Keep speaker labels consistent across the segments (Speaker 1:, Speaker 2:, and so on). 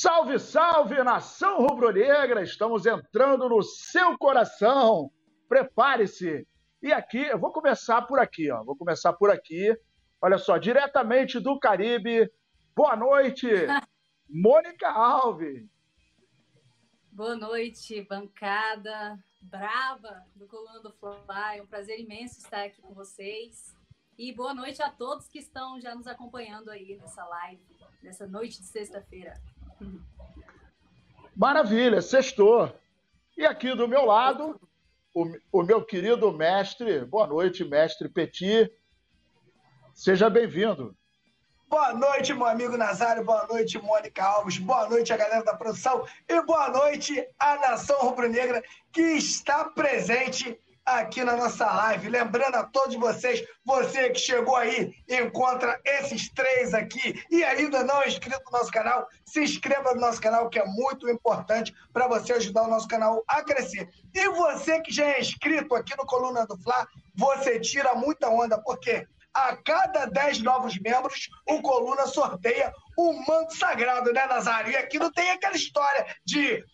Speaker 1: Salve, salve, nação rubro-negra! Estamos entrando no seu coração. Prepare-se. E aqui, eu vou começar por aqui, ó. Vou começar por aqui. Olha só, diretamente do Caribe. Boa noite, Mônica Alves.
Speaker 2: Boa noite, bancada brava do Coluna do Fly. É um prazer imenso estar aqui com vocês. E boa noite a todos que estão já nos acompanhando aí nessa live, nessa noite de sexta-feira.
Speaker 1: Maravilha, sextou. E aqui do meu lado, o, o meu querido mestre, boa noite, mestre Petit. Seja bem-vindo.
Speaker 3: Boa noite, meu amigo Nazário. Boa noite, Mônica Alves. Boa noite, a galera da produção. E boa noite, a nação rubro-negra que está presente aqui na nossa live. Lembrando a todos vocês, você que chegou aí, encontra esses três aqui e ainda não é inscrito no nosso canal, se inscreva no nosso canal, que é muito importante para você ajudar o nosso canal a crescer. E você que já é inscrito aqui no Coluna do Fla, você tira muita onda, porque a cada 10 novos membros, o Coluna sorteia o manto sagrado, né, Nazário? E aqui não tem aquela história de.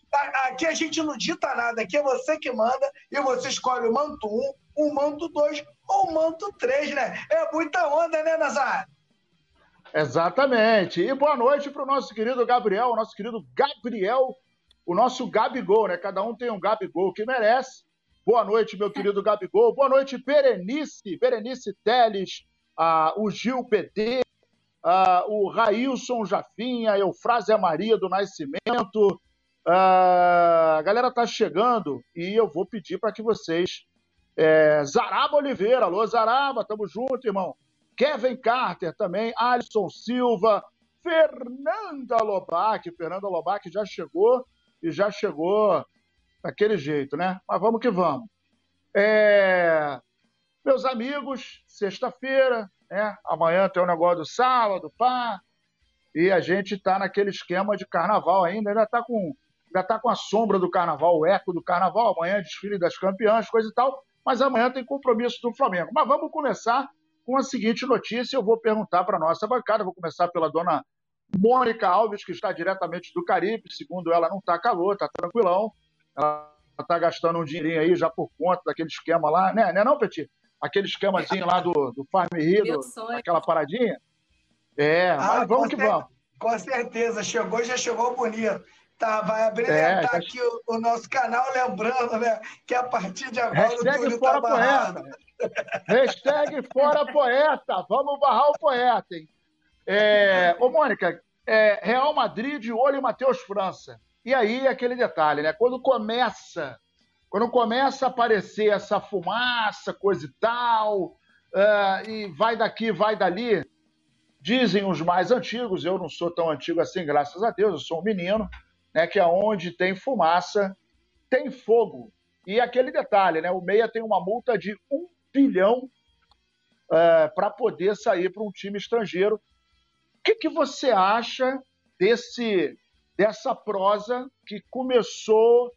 Speaker 3: Aqui a gente não dita nada, aqui é você que manda e você escolhe o manto 1, o manto 2 ou o manto 3, né? É muita onda, né, Nazário?
Speaker 1: Exatamente. E boa noite para o nosso querido Gabriel, o nosso querido Gabriel, o nosso Gabigol, né? Cada um tem um Gabigol que merece. Boa noite, meu querido Gabigol. Boa noite, Berenice, Berenice Teles, ah, o Gil PT, uh, o Railson Jafinha, Eufrásia Maria do Nascimento. Uh, a galera tá chegando e eu vou pedir para que vocês. É, Zaraba Oliveira, alô Zaraba, tamo junto, irmão. Kevin Carter também, Alisson Silva, Fernanda Lobac. Fernanda Lobac já chegou e já chegou daquele jeito, né? Mas vamos que vamos. É... Meus amigos, sexta-feira, né? Amanhã tem o um negócio do sábado, pá. E a gente está naquele esquema de carnaval ainda, ainda está com, ainda tá com a sombra do carnaval, o eco do carnaval. Amanhã é desfile das campeãs, coisa e tal. Mas amanhã tem compromisso do Flamengo. Mas vamos começar com a seguinte notícia. Eu vou perguntar para nossa bancada. Vou começar pela dona Mônica Alves, que está diretamente do Caribe. Segundo ela, não está calor, está tranquilão. Ela está gastando um dinheirinho aí já por conta daquele esquema lá, né? Não é não, Petit? Aquele esquemazinho lá do, do Farm Rio, aquela paradinha. É, ah, mas vamos que vamos.
Speaker 3: Com certeza, chegou, já chegou bonito. Tá, vai abrilhantar é, tá... aqui o, o, nosso canal, lembrando, né, que a partir de agora
Speaker 1: Hashtag o Túlio fora tá poeta. Hashtag fora poeta. Vamos barrar o poeta, hein? É, ô, Mônica, é, Real Madrid olho em Matheus França. E aí, aquele detalhe, né? Quando começa quando começa a aparecer essa fumaça, coisa e tal, uh, e vai daqui, vai dali, dizem os mais antigos, eu não sou tão antigo assim, graças a Deus, eu sou um menino, né, que aonde tem fumaça, tem fogo. E aquele detalhe, né, o Meia tem uma multa de um bilhão uh, é, para poder sair para um time estrangeiro. O que, que você acha desse dessa prosa que começou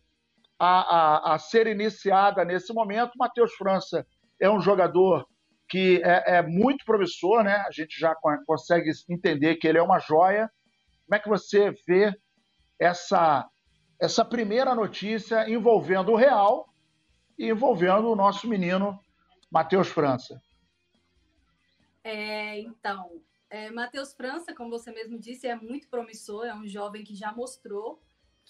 Speaker 1: a, a, a ser iniciada nesse momento. Matheus França é um jogador que é, é, muito promissor, né? A gente já consegue entender que ele é uma joia. Como é que você vê essa, essa primeira notícia envolvendo o Real e envolvendo o nosso menino Matheus França?
Speaker 2: É, então, é, Matheus França, como você mesmo disse, é muito promissor, é um jovem que já mostrou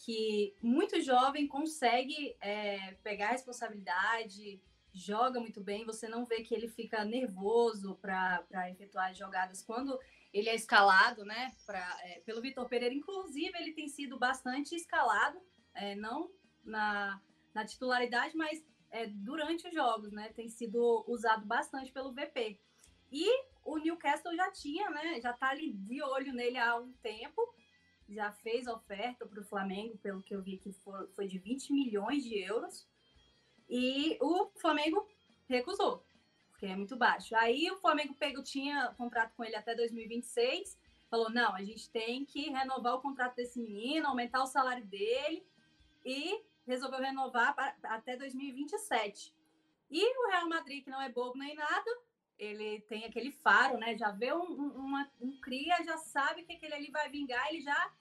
Speaker 2: que muito jovem consegue é, pegar a responsabilidade, joga muito bem, você não vê que ele fica nervoso para efetuar jogadas quando ele é escalado, né? Pra, é, pelo Vitor Pereira, inclusive, ele tem sido bastante escalado, é, não na, na titularidade, mas é, durante os jogos, né? Tem sido usado bastante pelo VP. E o Newcastle já tinha, né? Já tá ali de olho nele há um tempo já fez oferta para o Flamengo, pelo que eu vi que foi, de 20 milhões de euros. E o Flamengo recusou, porque é muito baixo. Aí o Flamengo pegou, tinha contrato com ele até 2026, falou: não, a gente tem que renovar o contrato desse menino, aumentar o salário dele, e resolveu renovar até 2027. E o Real Madrid, que não é bobo nem nada, ele tem aquele faro, né? Já vê um, um, uma, um cria, já sabe que aquele ali vai vingar, ele já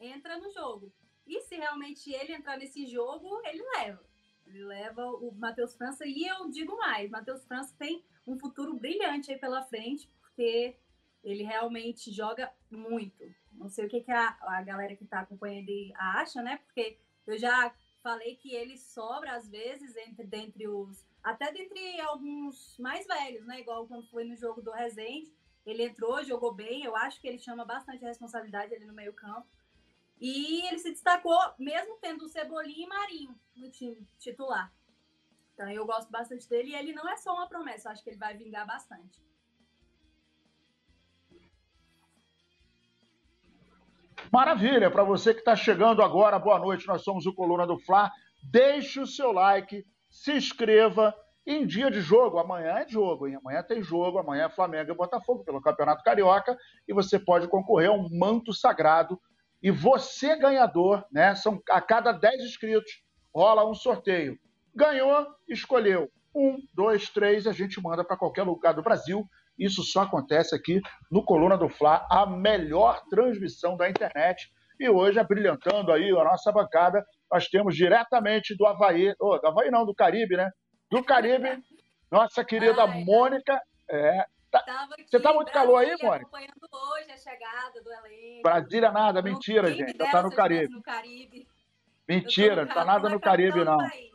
Speaker 2: entra no jogo. E se realmente ele entrar nesse jogo, ele leva. Ele leva o Matheus França. E eu digo mais: Matheus França tem um futuro brilhante aí pela frente, porque ele realmente joga muito. Não sei o que, que a, a galera que está acompanhando acha, né? Porque eu já falei que ele sobra às vezes entre dentre os até dentre alguns mais velhos, né? Igual quando foi no jogo do Resende, ele entrou, jogou bem. Eu acho que ele chama bastante responsabilidade ali no meio campo. E ele se destacou, mesmo tendo o Cebolinha e Marinho no time titular. Então eu gosto bastante dele e ele não é só uma promessa, eu acho que ele vai vingar bastante.
Speaker 1: Maravilha, para você que está chegando agora, boa noite, nós somos o Coluna do Fla. Deixe o seu like, se inscreva. Em dia de jogo, amanhã é jogo, hein? Amanhã tem jogo, amanhã é Flamengo e Botafogo pelo Campeonato Carioca e você pode concorrer a um manto sagrado. E você, ganhador, né? São a cada 10 inscritos, rola um sorteio. Ganhou, escolheu. Um, dois, três, a gente manda para qualquer lugar do Brasil. Isso só acontece aqui no Coluna do Fla, a melhor transmissão da internet. E hoje, abrilhantando aí a nossa bancada, nós temos diretamente do Havaí, oh, do Havaí não, do Caribe, né? Do Caribe, nossa querida Ai, Mônica. É, tá, você tá muito calor aí, Mônica?
Speaker 2: acompanhando hoje a chegada do elenco.
Speaker 1: Brasília nada, mentira, gente. Tá no Caribe. no Caribe. Mentira, não tá nada no Caribe, não. País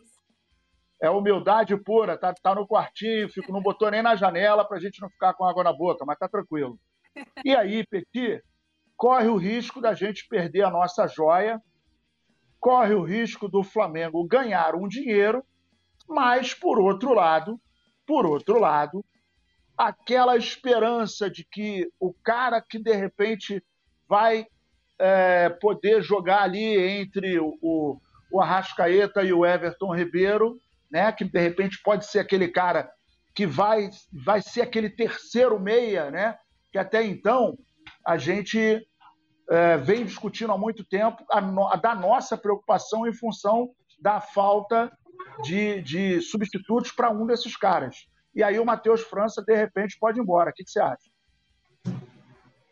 Speaker 1: é humildade pura, tá, tá no quartinho, fico, não botou nem na janela para a gente não ficar com água na boca, mas tá tranquilo. E aí, Petit, corre o risco da gente perder a nossa joia, corre o risco do Flamengo ganhar um dinheiro, mas por outro lado, por outro lado, aquela esperança de que o cara que de repente vai é, poder jogar ali entre o, o Arrascaeta e o Everton Ribeiro né? Que de repente pode ser aquele cara que vai, vai ser aquele terceiro meia, né? Que até então a gente é, vem discutindo há muito tempo a, a, da nossa preocupação em função da falta de, de substitutos para um desses caras. E aí o Matheus França, de repente, pode ir embora. O que, que você acha?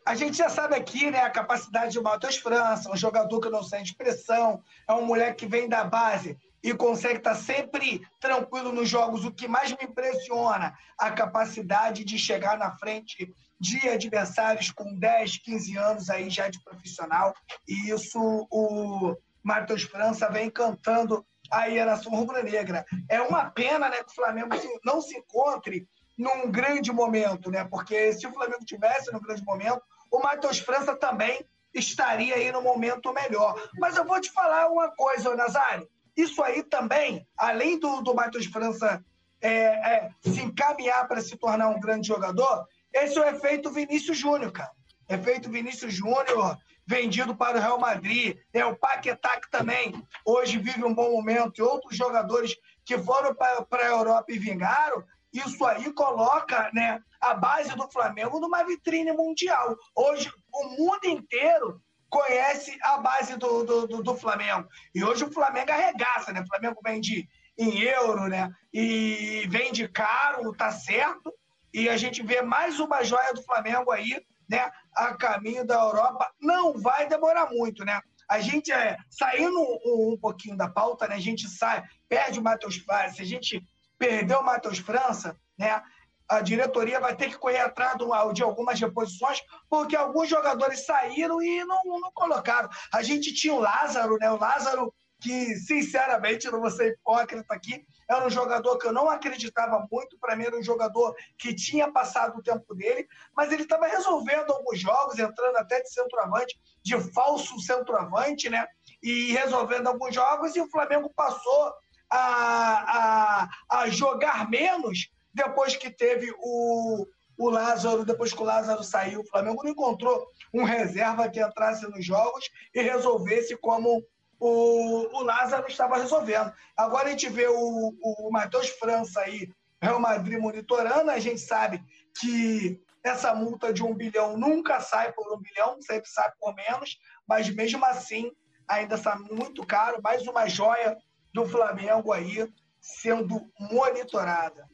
Speaker 3: A gente já sabe aqui, né, a capacidade de Matheus França, um jogador que não sente pressão, é um moleque que vem da base e consegue estar sempre tranquilo nos jogos. O que mais me impressiona, a capacidade de chegar na frente de adversários com 10, 15 anos aí já de profissional. E isso o Matheus França vem cantando aí a nação rubro-negra. É uma pena né, que o Flamengo não se encontre num grande momento, né? Porque se o Flamengo tivesse num grande momento, o Matheus França também estaria aí no momento melhor. Mas eu vou te falar uma coisa, Nazário. Isso aí também, além do, do Matheus França é, é, se encaminhar para se tornar um grande jogador, esse é o efeito Vinícius Júnior, cara. Efeito Vinícius Júnior, vendido para o Real Madrid. É o Paquetá que também hoje vive um bom momento. E outros jogadores que foram para a Europa e vingaram. Isso aí coloca né, a base do Flamengo numa vitrine mundial. Hoje, o mundo inteiro conhece a base do, do, do, do Flamengo. E hoje o Flamengo arregaça, né? O Flamengo vende em euro, né? E vende caro, tá certo. E a gente vê mais uma joia do Flamengo aí, né? A caminho da Europa. Não vai demorar muito, né? A gente, é, saindo um, um pouquinho da pauta, né? A gente sai, perde o Matheus França. A gente perdeu o Matheus França, né? A diretoria vai ter que correr atrás de algumas reposições, porque alguns jogadores saíram e não, não colocaram. A gente tinha o Lázaro, né? O Lázaro, que, sinceramente, não vou ser hipócrita aqui, era um jogador que eu não acreditava muito. Para mim, era um jogador que tinha passado o tempo dele, mas ele estava resolvendo alguns jogos, entrando até de centroavante, de falso centroavante, né? E resolvendo alguns jogos, e o Flamengo passou a, a, a jogar menos depois que teve o, o Lázaro, depois que o Lázaro saiu, o Flamengo não encontrou um reserva que entrasse nos jogos e resolvesse como o, o Lázaro estava resolvendo. Agora a gente vê o, o Matheus França aí, Real Madrid monitorando, a gente sabe que essa multa de um bilhão nunca sai por um bilhão, sempre sai por menos, mas mesmo assim ainda está muito caro. Mais uma joia do Flamengo aí sendo monitorada.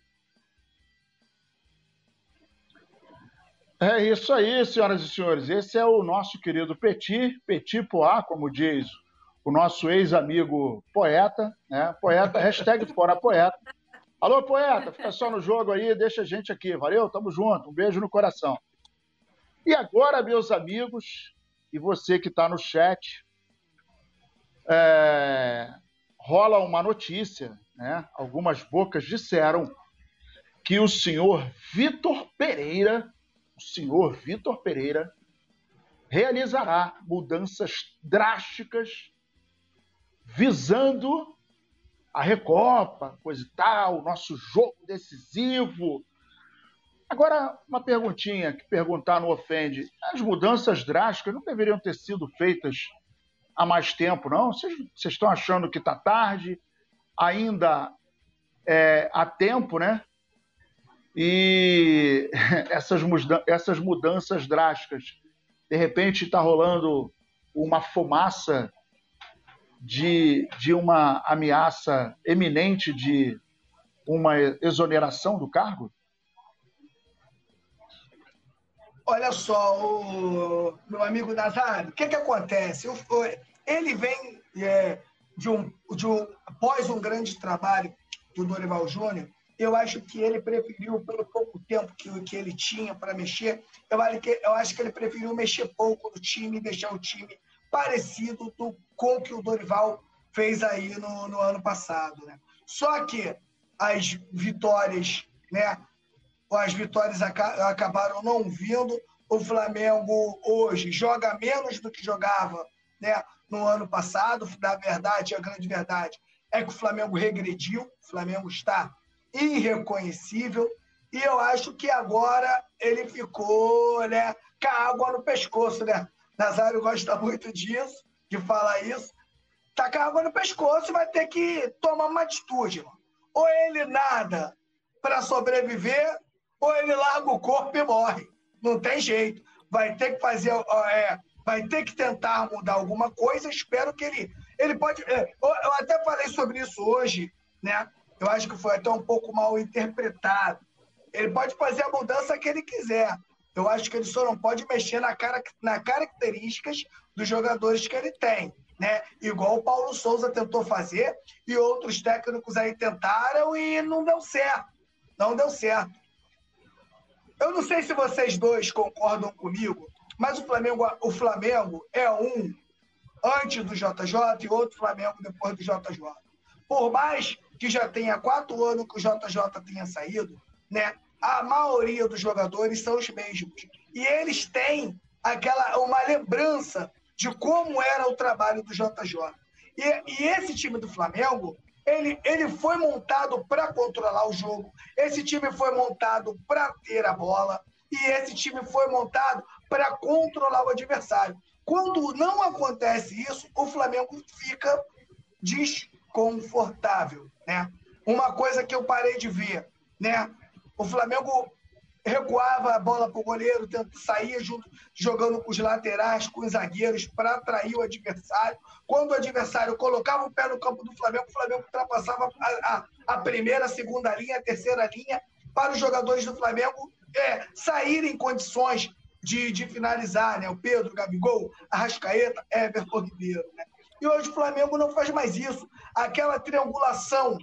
Speaker 1: É isso aí, senhoras e senhores. Esse é o nosso querido Petit, Petit Poá, como diz o nosso ex-amigo poeta, né? Poeta, hashtag fora poeta. Alô, poeta, fica só no jogo aí, deixa a gente aqui, valeu? Tamo junto, um beijo no coração. E agora, meus amigos, e você que está no chat, é... rola uma notícia, né? Algumas bocas disseram que o senhor Vitor Pereira senhor Vitor Pereira realizará mudanças drásticas visando a Recopa, coisa e tal, nosso jogo decisivo. Agora, uma perguntinha que perguntar não ofende. As mudanças drásticas não deveriam ter sido feitas há mais tempo, não? Vocês, estão achando que está tarde? Ainda é, há tempo, né? E essas, essas mudanças drásticas. De repente está rolando uma fumaça de, de uma ameaça eminente de uma exoneração do cargo?
Speaker 3: Olha só, o meu amigo Nazário, o que, que acontece? Ele vem é, de, um, de um, após um grande trabalho do Dorival Júnior, eu acho que ele preferiu, pelo pouco tempo que, que ele tinha para mexer, eu acho, que, eu acho que ele preferiu mexer pouco no time deixar o time parecido do, com o que o Dorival fez aí no, no ano passado. Né? Só que as vitórias, né? As vitórias acabaram não vindo. O Flamengo hoje joga menos do que jogava né, no ano passado. Na verdade, a grande verdade é que o Flamengo regrediu. O Flamengo está irreconhecível. E eu acho que agora ele ficou né, com a água no pescoço, né? Nazário gosta muito disso, de falar isso. Tá com a água no pescoço e vai ter que tomar uma atitude. Mano. Ou ele nada para sobreviver, ou ele larga o corpo e morre. Não tem jeito. Vai ter que fazer, é, vai ter que tentar mudar alguma coisa. Espero que ele, ele pode. É, eu até falei sobre isso hoje, né? Eu acho que foi até um pouco mal interpretado. Ele pode fazer a mudança que ele quiser. Eu acho que ele só não pode mexer na, cara, na características dos jogadores que ele tem. Né? Igual o Paulo Souza tentou fazer e outros técnicos aí tentaram e não deu certo. Não deu certo. Eu não sei se vocês dois concordam comigo, mas o Flamengo, o Flamengo é um antes do JJ e outro Flamengo depois do JJ. Por mais que já tenha quatro anos que o JJ tenha saído, né? A maioria dos jogadores são os mesmos. E eles têm aquela uma lembrança de como era o trabalho do JJ. E, e esse time do Flamengo, ele, ele foi montado para controlar o jogo. Esse time foi montado para ter a bola. E esse time foi montado para controlar o adversário. Quando não acontece isso, o Flamengo fica desconfortável né? Uma coisa que eu parei de ver, né? O Flamengo recuava a bola para o goleiro, saía junto, jogando com os laterais, com os zagueiros, para atrair o adversário. Quando o adversário colocava o pé no campo do Flamengo, o Flamengo ultrapassava a, a, a primeira, a segunda linha, a terceira linha, para os jogadores do Flamengo é, saírem em condições de, de finalizar, né? O Pedro, o Gabigol, Arrascaeta, Everton Ribeiro, né? E hoje o Flamengo não faz mais isso. Aquela triangulação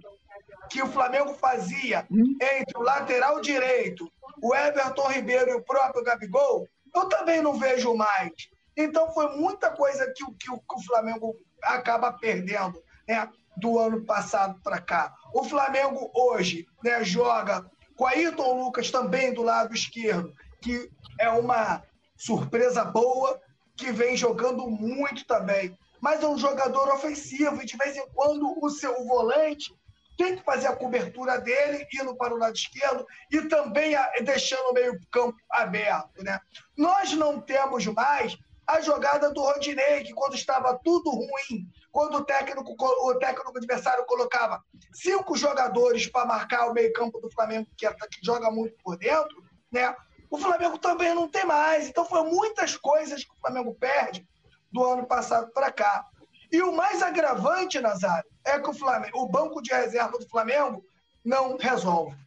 Speaker 3: que o Flamengo fazia entre o lateral direito, o Everton Ribeiro e o próprio Gabigol, eu também não vejo mais. Então foi muita coisa que, que, que o Flamengo acaba perdendo né, do ano passado para cá. O Flamengo hoje né, joga com Ayrton Lucas também do lado esquerdo, que é uma surpresa boa, que vem jogando muito também mas é um jogador ofensivo e de vez em quando o seu volante tem que fazer a cobertura dele, indo para o lado esquerdo e também deixando o meio-campo aberto. Né? Nós não temos mais a jogada do Rodinei, que quando estava tudo ruim, quando o técnico, o técnico adversário colocava cinco jogadores para marcar o meio-campo do Flamengo, que, é, que joga muito por dentro, né? o Flamengo também não tem mais. Então, foram muitas coisas que o Flamengo perde do ano passado para cá. E o mais agravante, Nazário, é que o, Flamengo, o banco de reserva do Flamengo não resolve.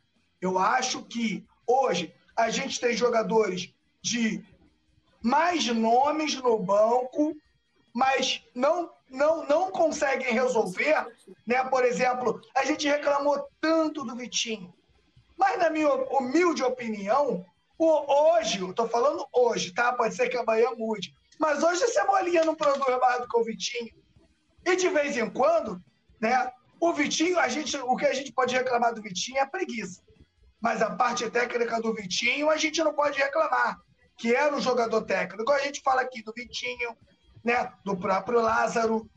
Speaker 3: Eu acho que hoje a gente tem jogadores de mais nomes no banco, mas não não, não conseguem resolver, né? Por exemplo, a gente reclamou tanto do Vitinho. Mas, na minha humilde opinião, hoje, eu tô falando hoje, tá? Pode ser que amanhã mude. Mas hoje a Cebolinha não produz mais do que o Vitinho. E de vez em quando, né? O Vitinho, a gente, o que a gente pode reclamar do Vitinho é a preguiça. Mas a parte técnica do Vitinho, a gente não pode reclamar, que era um jogador técnico. A gente fala aqui do Vitinho, né, do próprio Lázaro,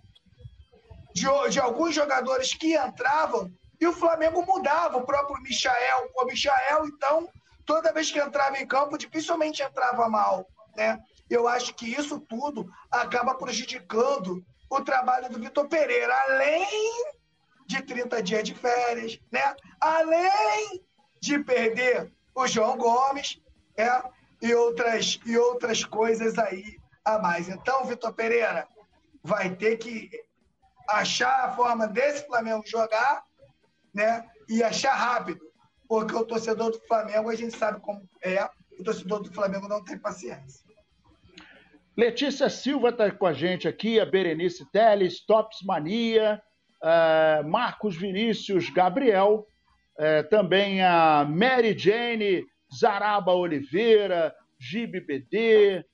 Speaker 3: de, de alguns jogadores que entravam e o Flamengo mudava, o próprio Michael. O Michael, então, toda vez que entrava em campo, dificilmente entrava mal. Né? Eu acho que isso tudo acaba prejudicando o trabalho do Vitor Pereira, além de 30 dias de férias, né? além de perder o João Gomes é, e, outras, e outras coisas aí a mais. Então, Vitor Pereira vai ter que achar a forma desse Flamengo jogar, né? E achar rápido, porque o torcedor do Flamengo a gente sabe como é. O torcedor do Flamengo não tem paciência.
Speaker 1: Letícia Silva está com a gente aqui, a Berenice Teles, Tops Mania, uh, Marcos Vinícius Gabriel, uh, também a Mary Jane Zaraba Oliveira, Gibe BD,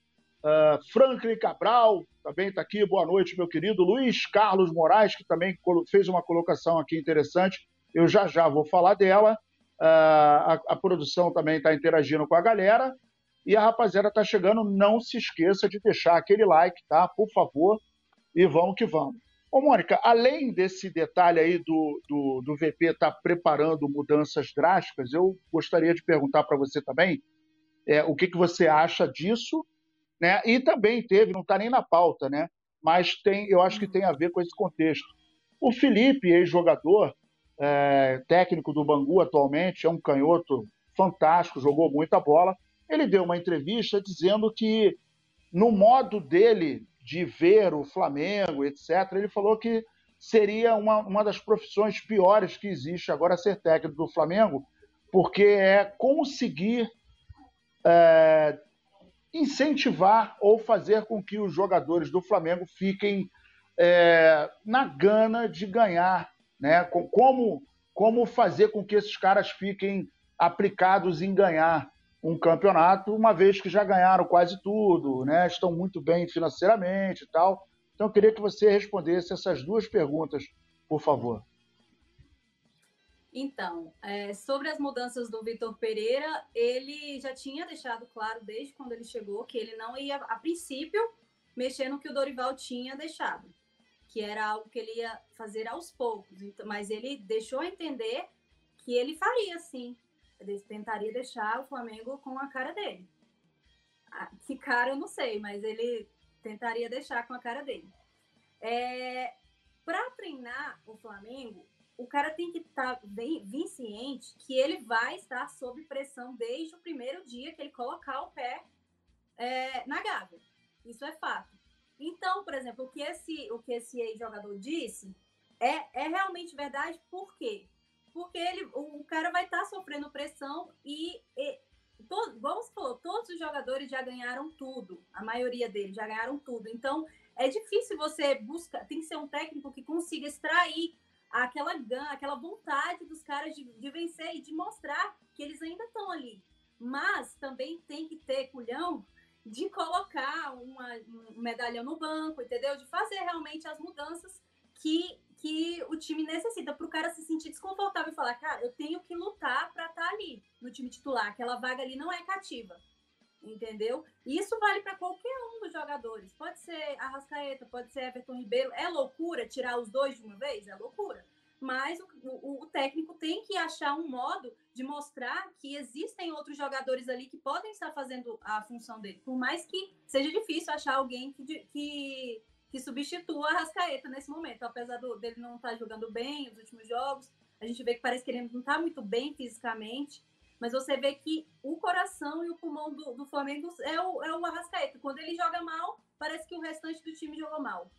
Speaker 1: Uh, Franklin Cabral também está aqui, boa noite, meu querido. Luiz Carlos Moraes, que também fez uma colocação aqui interessante, eu já já vou falar dela. A, a, produção também está interagindo com a galera. E a rapaziada está chegando, não se esqueça de deixar aquele like, tá? Por favor, e vamos que vamos. Ô, Mônica, além desse detalhe aí do, do, do VP estar tá preparando mudanças drásticas, eu gostaria de perguntar para você também é, o que, que você acha disso né? E também teve, não está nem na pauta, né? mas tem, eu acho que tem a ver com esse contexto. O Felipe, ex-jogador, é, técnico do Bangu atualmente, é um canhoto fantástico, jogou muita bola. Ele deu uma entrevista dizendo que, no modo dele de ver o Flamengo, etc., ele falou que seria uma, uma das profissões piores que existe agora ser técnico do Flamengo, porque é conseguir é, incentivar ou fazer com que os jogadores do Flamengo fiquem é, na gana de ganhar, né? Como, como fazer com que esses caras fiquem aplicados em ganhar um campeonato, uma vez que já ganharam quase tudo, né? Estão muito bem financeiramente e tal. Então, eu queria que você respondesse essas duas perguntas, por favor.
Speaker 2: Então, é, sobre as mudanças do Vitor Pereira, ele já tinha deixado claro desde quando ele chegou que ele não ia, a princípio, mexer no que o Dorival tinha deixado, que era algo que ele ia fazer aos poucos. Então, mas ele deixou entender que ele faria sim. Tentaria deixar o Flamengo com a cara dele. Que cara eu não sei, mas ele tentaria deixar com a cara dele. É, Para treinar o Flamengo, o cara tem que estar tá bem, bem ciente que ele vai estar sob pressão desde o primeiro dia que ele colocar o pé é, na gávea. Isso é fato. Então, por exemplo, o que esse, o que esse jogador disse é, é realmente verdade, por quê? Porque ele, o, cara vai estar tá sofrendo pressão e, e vamos supor, todos os jogadores já ganharam tudo, a maioria deles já ganharam tudo. Então, é difícil você buscar, tem que ser um técnico que consiga extrair aquela gan, aquela vontade dos caras de, de vencer e de mostrar que eles ainda estão ali. Mas também tem que ter culhão de colocar uma, um medalhão no banco, entendeu? De fazer realmente as mudanças que, que o time necessita para o cara se sentir desconfortável e falar, cara, eu tenho que lutar para estar tá ali no time titular. Aquela vaga ali não é cativa. Entendeu? E isso vale para qualquer um dos jogadores. Pode ser Arrascaeta, pode ser Everton Ribeiro. É loucura tirar os dois de uma vez? É loucura. Mas o, o, o técnico tem que achar um modo de mostrar que existem outros jogadores ali que podem estar fazendo a função dele. Por mais que seja difícil achar alguém que, que, que substitua a Arrascaeta nesse momento. Apesar do, dele não estar jogando bem nos últimos jogos, a gente vê que parece que ele não está muito bem fisicamente mas você vê que o coração e o pulmão do, do Flamengo é o, é o Arrascaeta. Quando ele joga mal, parece que o restante do time jogou mal.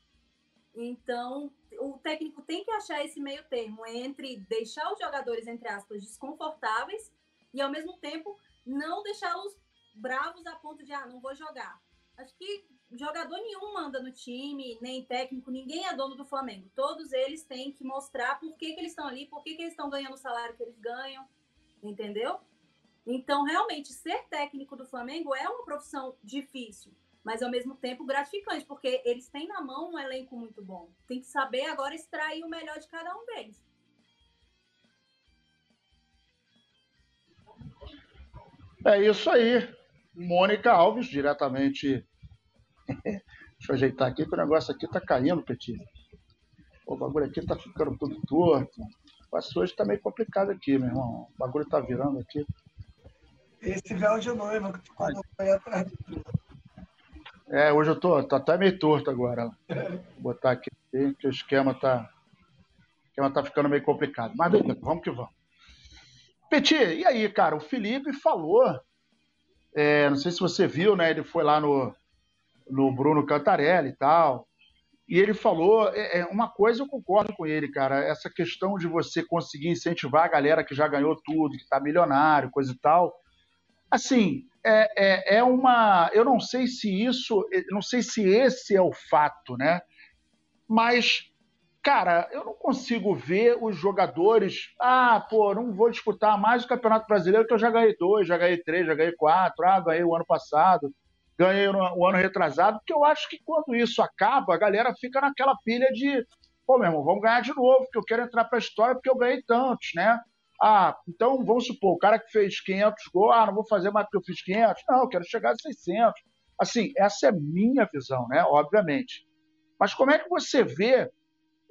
Speaker 2: Então, o técnico tem que achar esse meio termo entre deixar os jogadores, entre aspas, desconfortáveis e, ao mesmo tempo, não deixá-los bravos a ponto de, ah, não vou jogar. Acho que jogador nenhum manda no time, nem técnico, ninguém é dono do Flamengo. Todos eles têm que mostrar por que, que eles estão ali, por que, que eles estão ganhando o salário que eles ganham, entendeu? Então, realmente, ser técnico do Flamengo é uma profissão difícil, mas ao mesmo tempo gratificante, porque eles têm na mão um elenco muito bom. Tem que saber agora extrair o melhor de cada um deles.
Speaker 1: É isso aí. Mônica Alves, diretamente. Deixa eu ajeitar aqui, que o negócio aqui tá caindo, Petit. O bagulho aqui tá ficando tudo torto. O hoje tá meio complicado aqui, meu irmão. O bagulho tá virando aqui.
Speaker 3: Esse véu de noiva que ficou no pé atrás de tudo.
Speaker 1: É, hoje eu tô, tô até meio torto agora. Vou botar aqui, que o esquema tá. O esquema tá ficando meio complicado. Mas vamos que vamos. Petit, e aí, cara? O Felipe falou. É, não sei se você viu, né? Ele foi lá no, no Bruno Cantarelli e tal. E ele falou, é, é, uma coisa eu concordo com ele, cara, essa questão de você conseguir incentivar a galera que já ganhou tudo, que está milionário, coisa e tal. Assim, é, é, é, uma. Eu não sei se isso. Não sei se esse é o fato, né? Mas cara, eu não consigo ver os jogadores. Ah, pô, não vou disputar mais o Campeonato Brasileiro, que eu já ganhei dois, já ganhei três, já ganhei quatro, ah, ganhei o ano passado, ganhei o ano retrasado, porque eu acho que quando isso acaba, a galera fica naquela pilha de, pô, meu irmão, vamos ganhar de novo, porque eu quero entrar para a história porque eu ganhei tantos, né? Ah, então vamos supor, o cara que fez 500 gols, ah, não vou fazer mais porque eu fiz 500, não, eu quero chegar a 600. Assim, essa é minha visão, né? Obviamente. Mas como é que você vê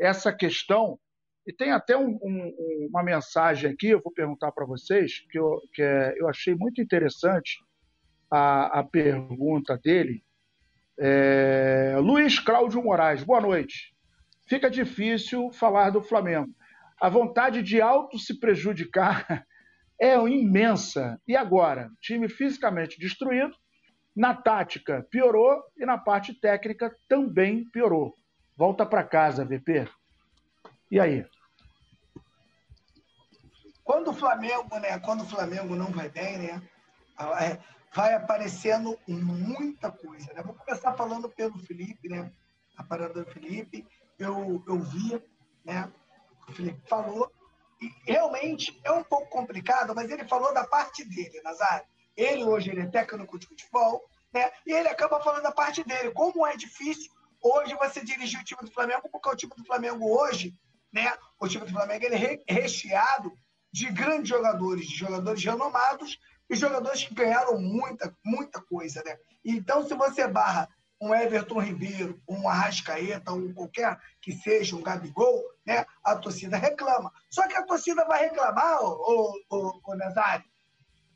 Speaker 1: essa questão. E tem até um, um, uma mensagem aqui, eu vou perguntar para vocês, que, eu, que é, eu achei muito interessante a, a pergunta dele. É, Luiz Cláudio Moraes, boa noite. Fica difícil falar do Flamengo. A vontade de auto se prejudicar é imensa. E agora? Time fisicamente destruído, na tática piorou e na parte técnica também piorou. Volta para casa, VP. E aí?
Speaker 3: Quando o Flamengo, né? Quando o Flamengo não vai bem, né? Vai aparecendo muita coisa. Né? Vou começar falando pelo Felipe, né? A parada do Felipe. Eu, eu vi, né? O Felipe falou. E realmente é um pouco complicado, mas ele falou da parte dele, Nazário. Ele hoje ele é técnico de futebol, né? E ele acaba falando da parte dele. Como é difícil Hoje você dirigir o time do Flamengo, porque o time do Flamengo hoje, né? O time do Flamengo ele é recheado de grandes jogadores, de jogadores renomados e jogadores que ganharam muita, muita coisa, né? Então, se você barra um Everton Ribeiro, um Arrascaeta, um qualquer que seja, um Gabigol, né? A torcida reclama. Só que a torcida vai reclamar, o, o, o Nazário,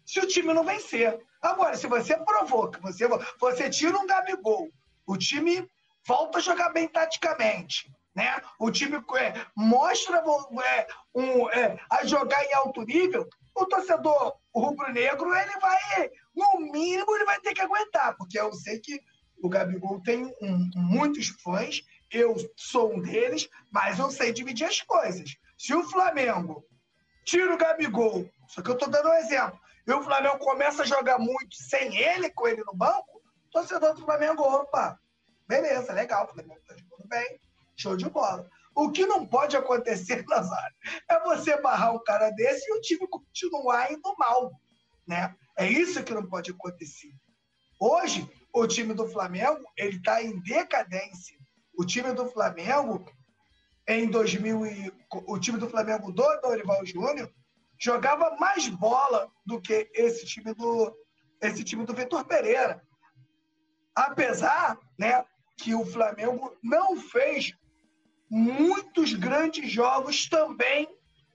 Speaker 3: se o time não vencer. Agora, se você provoca, você, você tira um Gabigol, o time volta a jogar bem taticamente. Né? O time é, mostra é, um, é, a jogar em alto nível, o torcedor rubro-negro, ele vai, no mínimo, ele vai ter que aguentar, porque eu sei que o Gabigol tem um, muitos fãs, eu sou um deles, mas eu sei dividir as coisas. Se o Flamengo tira o Gabigol, só que eu estou dando um exemplo, e o Flamengo começa a jogar muito sem ele, com ele no banco, o torcedor do Flamengo, opa, Beleza, legal, Flamengo tá jogando bem, show de bola. O que não pode acontecer, Nazário, é você barrar um cara desse e o time continuar indo mal. Né? É isso que não pode acontecer. Hoje, o time do Flamengo ele está em decadência. O time do Flamengo, em 2000, e, o time do Flamengo do Dorival Júnior jogava mais bola do que esse time do esse time do Vitor Pereira. Apesar, né, que o Flamengo não fez muitos grandes jogos também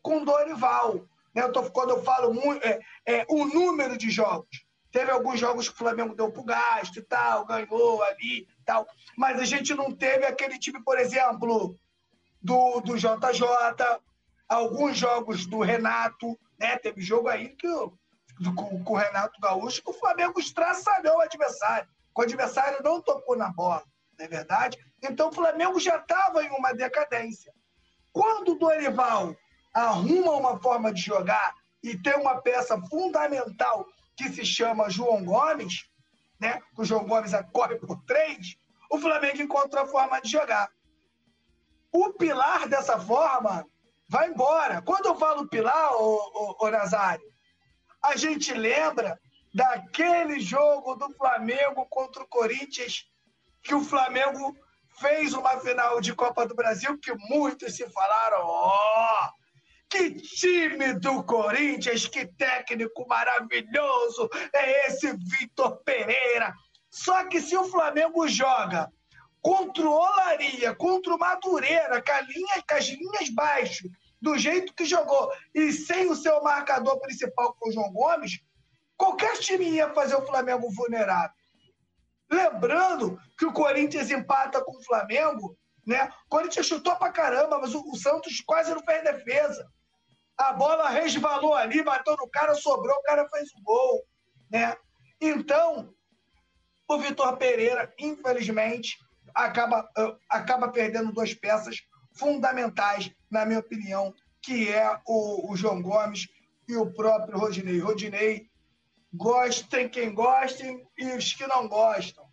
Speaker 3: com Dorival. Né? Eu tô, quando eu falo muito, é, é, o número de jogos. Teve alguns jogos que o Flamengo deu pro gasto e tal, ganhou ali e tal. Mas a gente não teve aquele time, por exemplo, do, do JJ, alguns jogos do Renato, né? Teve jogo aí que com, com o Renato Gaúcho que o Flamengo estraçalhou o adversário. O adversário não tocou na bola não é verdade? Então o Flamengo já estava em uma decadência. Quando o Dorival arruma uma forma de jogar e tem uma peça fundamental que se chama João Gomes, né? O João Gomes corre por três, o Flamengo encontrou a forma de jogar. O pilar dessa forma vai embora. Quando eu falo pilar, ô, ô, ô Nazário, a gente lembra daquele jogo do Flamengo contra o Corinthians, que o Flamengo fez uma final de Copa do Brasil, que muitos se falaram, ó, oh, que time do Corinthians, que técnico maravilhoso é esse Vitor Pereira. Só que se o Flamengo joga contra o Olaria, contra o Madureira, com, linha, com as linhas baixas, do jeito que jogou, e sem o seu marcador principal, que é o João Gomes, qualquer time ia fazer o Flamengo vulnerável. Lembrando que o Corinthians empata com o Flamengo, né? O Corinthians chutou pra caramba, mas o, Santos quase não fez defesa a bola resvalou ali, bateu no cara, sobrou, o cara fez o gol, né? Então, o Vitor Pereira, infelizmente, acaba, uh, acaba perdendo duas peças fundamentais, na minha opinião, que é o, o João Gomes e o próprio Rodinei. Rodinei, gostem quem gostem e os que não gostam.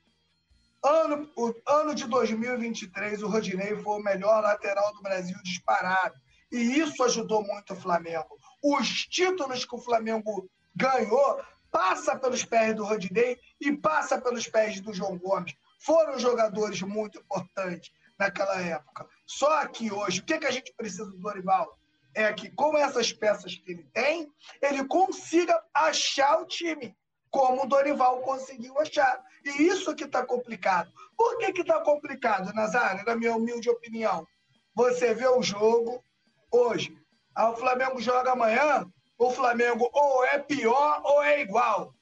Speaker 3: Ano, o ano de 2023, o Rodinei foi o melhor lateral do Brasil disparado. E isso ajudou muito o Flamengo. Os títulos que o Flamengo ganhou passa pelos pés do Rodinei e passa pelos pés do João Gomes. Foram jogadores muito importantes naquela época. Só que hoje, o que, que a gente precisa do Dorival? É que, com essas peças que ele tem, ele consiga achar o time, como o Dorival conseguiu achar. E isso que está complicado. Por que está complicado, Nazário, na minha humilde opinião? Você vê o jogo, hoje. Ah, o Flamengo joga amanhã, o Flamengo ou é pior ou é igual.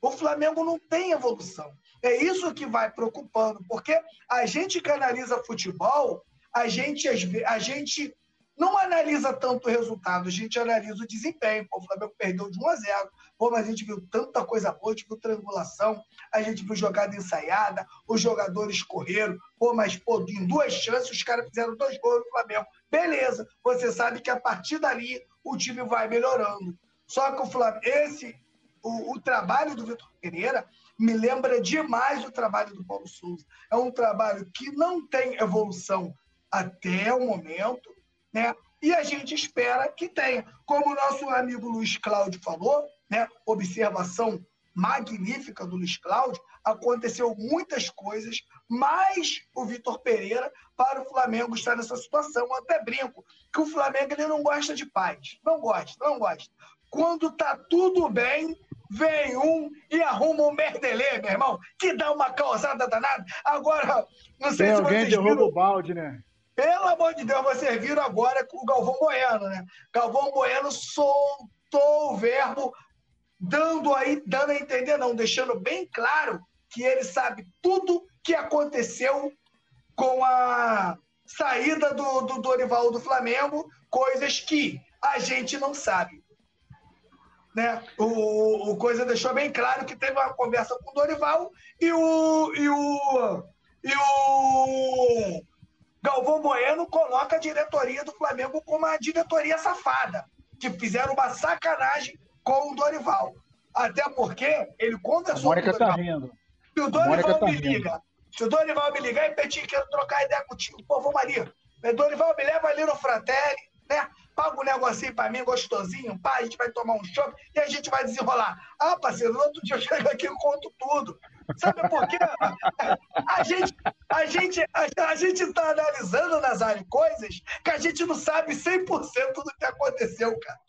Speaker 3: O Flamengo não tem evolução. É isso que vai preocupando, porque a gente que analisa futebol, a gente, a gente não analisa tanto o resultado, a gente analisa o desempenho. O Flamengo perdeu de 1 a 0. Pô, mas a gente viu tanta coisa boa, a gente viu triangulação, a gente viu jogada ensaiada, os jogadores correram. Pô, mas pô, em duas chances os caras fizeram dois gols no Flamengo. Beleza, você sabe que a partir dali o time vai melhorando. Só que o Flamengo, esse, o, o trabalho do Vitor Pereira me lembra demais o trabalho do Paulo Souza. É um trabalho que não tem evolução até o momento, né? E a gente espera que tenha. Como o nosso amigo Luiz Cláudio falou, né? Observação magnífica do Luiz Cláudio, aconteceu muitas coisas, mas o Vitor Pereira para o Flamengo estar nessa situação. Eu até brinco que o Flamengo ele não gosta de paz. Não gosta, não gosta. Quando tá tudo bem, vem um e arruma um merdelê, meu irmão, que dá uma causada danada. Agora, não sei
Speaker 1: Tem
Speaker 3: se
Speaker 1: alguém
Speaker 3: vocês
Speaker 1: derruba
Speaker 3: viram...
Speaker 1: o balde, né?
Speaker 3: Pelo amor de Deus, vocês viram agora com o Galvão Bueno, né? Galvão Bueno soltou o verbo, dando aí, dando a entender, não, deixando bem claro que ele sabe tudo que aconteceu com a saída do, do Dorival do Flamengo, coisas que a gente não sabe. Né? O, o Coisa deixou bem claro que teve uma conversa com o Dorival e o, e o, e o Galvão Bueno coloca a diretoria do Flamengo como uma diretoria safada, que fizeram uma sacanagem com o Dorival. Até porque ele conversou
Speaker 1: a Mônica
Speaker 3: com o Dorival.
Speaker 1: tá rindo.
Speaker 3: Se o Dorival
Speaker 1: tá
Speaker 3: me
Speaker 1: rindo.
Speaker 3: liga, se o Dorival me ligar e Petinho, quero trocar ideia contigo, pô, vamos ali. O Dorival me leva ali no Fratelli, né? Paga um negocinho pra mim, gostosinho, pá, a gente vai tomar um chopp e a gente vai desenrolar. Ah, parceiro, no outro dia eu chego aqui e conto tudo. Sabe por quê? A gente, a gente, a, a gente tá analisando, Nazário, coisas que a gente não sabe 100% do que aconteceu, cara.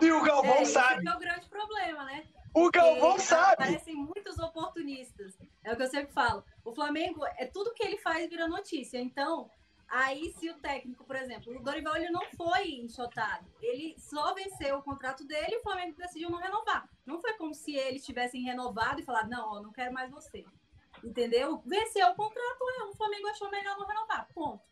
Speaker 3: E o Galvão
Speaker 2: é, esse
Speaker 3: sabe.
Speaker 2: que é o grande problema, né?
Speaker 3: O Galvão
Speaker 2: Porque
Speaker 3: sabe.
Speaker 2: Aparecem muitos oportunistas. É o que eu sempre falo. O Flamengo, é tudo que ele faz vira notícia. Então, aí se o técnico, por exemplo, o Dorival ele não foi enxotado. Ele só venceu o contrato dele e o Flamengo decidiu não renovar. Não foi como se eles tivessem renovado e falado, não, ó, não quero mais você. Entendeu? Venceu o contrato, é, o Flamengo achou melhor não renovar. Ponto.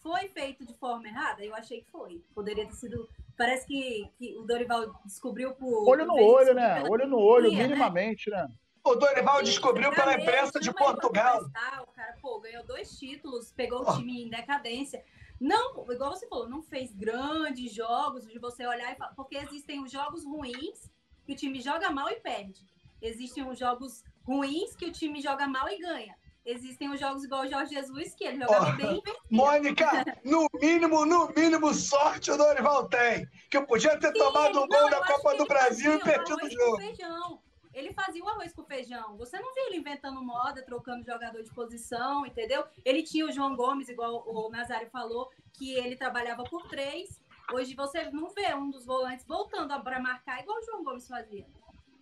Speaker 2: Foi feito de forma errada? Eu achei que foi. Poderia ter sido. Parece que, que o Dorival descobriu por.
Speaker 1: Olho no olho, né? Olho no olho,
Speaker 2: né?
Speaker 1: minimamente, né?
Speaker 3: O Dorival
Speaker 2: Sim,
Speaker 3: descobriu pela imprensa de Portugal.
Speaker 2: começar, O cara, pô, ganhou dois títulos, pegou o time em decadência. Não, igual você falou, não fez grandes jogos de você olhar e falar, porque existem os jogos ruins que o time joga mal e perde. Existem os jogos ruins que o time joga mal e ganha. Existem os jogos igual o Jorge Jesus, que ele jogava oh, bem e
Speaker 3: Mônica, no mínimo, no mínimo, sorte o Dorival tem. Que eu podia ter Sim, tomado um gol da Copa do Brasil e perdido o jogo.
Speaker 2: Ele fazia o arroz com feijão. Você não viu ele inventando moda, trocando jogador de posição, entendeu? Ele tinha o João Gomes, igual o Nazário falou, que ele trabalhava por três. Hoje você não vê um dos volantes voltando para marcar igual o João Gomes fazia.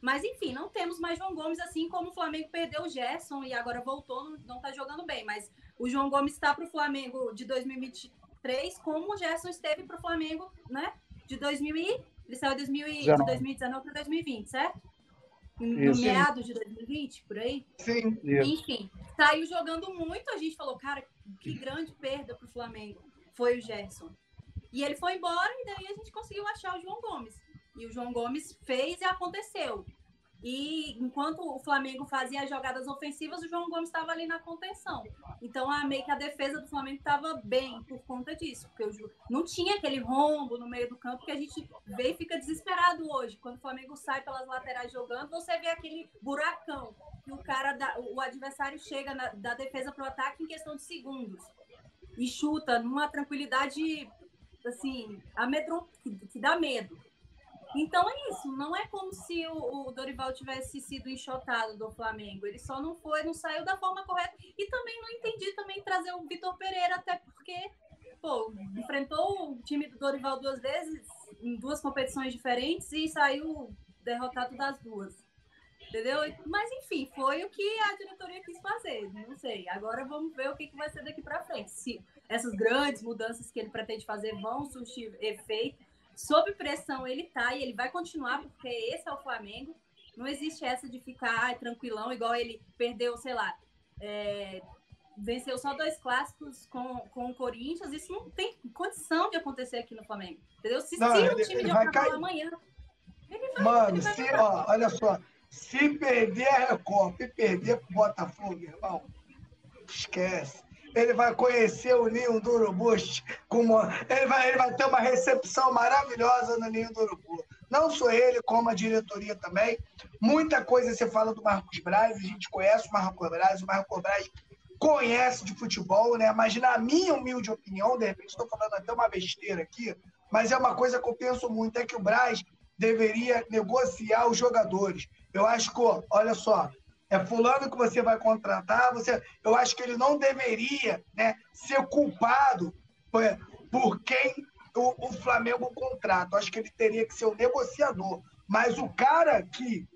Speaker 2: Mas enfim, não temos mais João Gomes, assim como o Flamengo perdeu o Gerson e agora voltou, não está jogando bem. Mas o João Gomes está para o Flamengo de 2023, como o Gerson esteve para o Flamengo, né? De 2000 e... Ele saiu de 2019 para 2020, certo? No meados de 2020, por aí?
Speaker 3: Sim.
Speaker 2: Enfim, saiu jogando muito. A gente falou, cara, que grande perda para o Flamengo foi o Gerson. E ele foi embora e daí a gente conseguiu achar o João Gomes. E o João Gomes fez e aconteceu. E enquanto o Flamengo fazia as jogadas ofensivas, o João Gomes estava ali na contenção. Então, a, meio que a defesa do Flamengo estava bem por conta disso. Porque o, não tinha aquele rombo no meio do campo que a gente vê e fica desesperado hoje. Quando o Flamengo sai pelas laterais jogando, você vê aquele buracão. Que o cara, da, o adversário chega na, da defesa para o ataque em questão de segundos. E chuta numa tranquilidade, assim, amedron, que, que dá medo. Então é isso, não é como se o, o, Dorival tivesse sido enxotado do Flamengo. Ele só não foi, não saiu da forma correta. E também não entendi também trazer o Vitor Pereira, até porque, pô, enfrentou o time do Dorival duas vezes, em duas competições diferentes, e saiu derrotado das duas. Entendeu? Mas enfim, foi o que a diretoria quis fazer. Não sei. Agora vamos ver o que, que vai ser daqui para frente. Se essas grandes mudanças que ele pretende fazer vão surtir efeito sob pressão ele tá e ele vai continuar, porque esse é o Flamengo. Não existe essa de ficar tranquilão, igual ele perdeu, sei lá, é, venceu só dois clássicos com, com o Corinthians. Isso não tem condição de acontecer aqui no Flamengo. Entendeu? Se, não, se ele, o time de cair... amanhã.
Speaker 3: Ele vai, Mano, ele vai se, ó, olha só. Se perder a Recopa e perder pro Botafogo, irmão, esquece ele vai conhecer o Ninho do Urubu, como, ele, vai, ele vai ter uma recepção maravilhosa no Ninho do Urubu. Não só ele, como a diretoria também. Muita coisa você fala do Marcos Braz, a gente conhece o Marcos Braz, o Marcos Braz conhece de futebol, né? Mas na minha humilde opinião, de repente estou falando até uma besteira aqui, mas é uma coisa que eu penso muito, é que o Braz deveria negociar os jogadores. Eu acho que, olha só, é fulano que você vai contratar, você, eu acho que ele não deveria né, ser culpado por, por quem o, o, Flamengo contrata. Eu acho que ele teria que ser o negociador. Mas o cara que,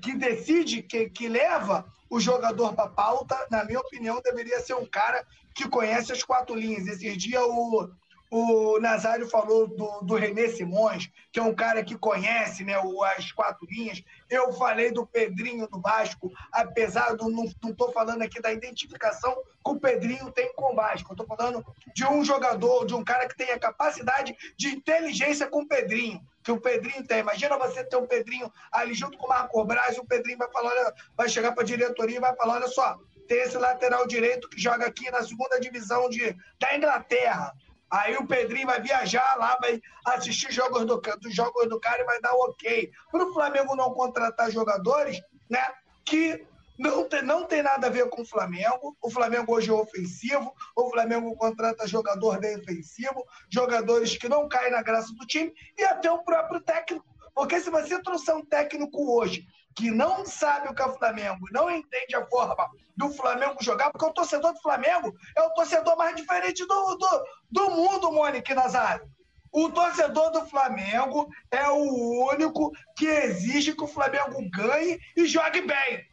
Speaker 3: que decide, que, que leva o jogador para pauta, na minha opinião, deveria ser um cara que conhece as quatro linhas. Esses dias o, o Nazário falou do, do René Simões, que é um cara que conhece né, as quatro linhas. Eu falei do Pedrinho do Vasco, apesar do. Não estou falando aqui da identificação que o Pedrinho tem com o Vasco. Estou falando de um jogador, de um cara que tem a capacidade de inteligência com o Pedrinho, que o Pedrinho tem. Imagina você ter um Pedrinho ali junto com o Marco Braz, e o Pedrinho vai falar, olha, vai chegar para a diretoria e vai falar: olha só, tem esse lateral direito que joga aqui na segunda divisão de, da Inglaterra Aí o Pedrinho vai viajar lá, vai assistir jogos do, dos jogos do cara e vai dar o ok. Para o Flamengo não contratar jogadores, né? Que não tem, não tem nada a ver com o Flamengo. O Flamengo hoje é ofensivo, o Flamengo contrata jogador defensivo, jogadores que não caem na graça do time e até o próprio técnico. Porque se você trouxer um técnico hoje que não sabe o que é o Flamengo, não entende a forma do Flamengo jogar, porque o torcedor do Flamengo é o torcedor mais diferente do, do, do mundo, Mônica Nazário. O torcedor do Flamengo é o único que exige que o Flamengo ganhe e jogue bem.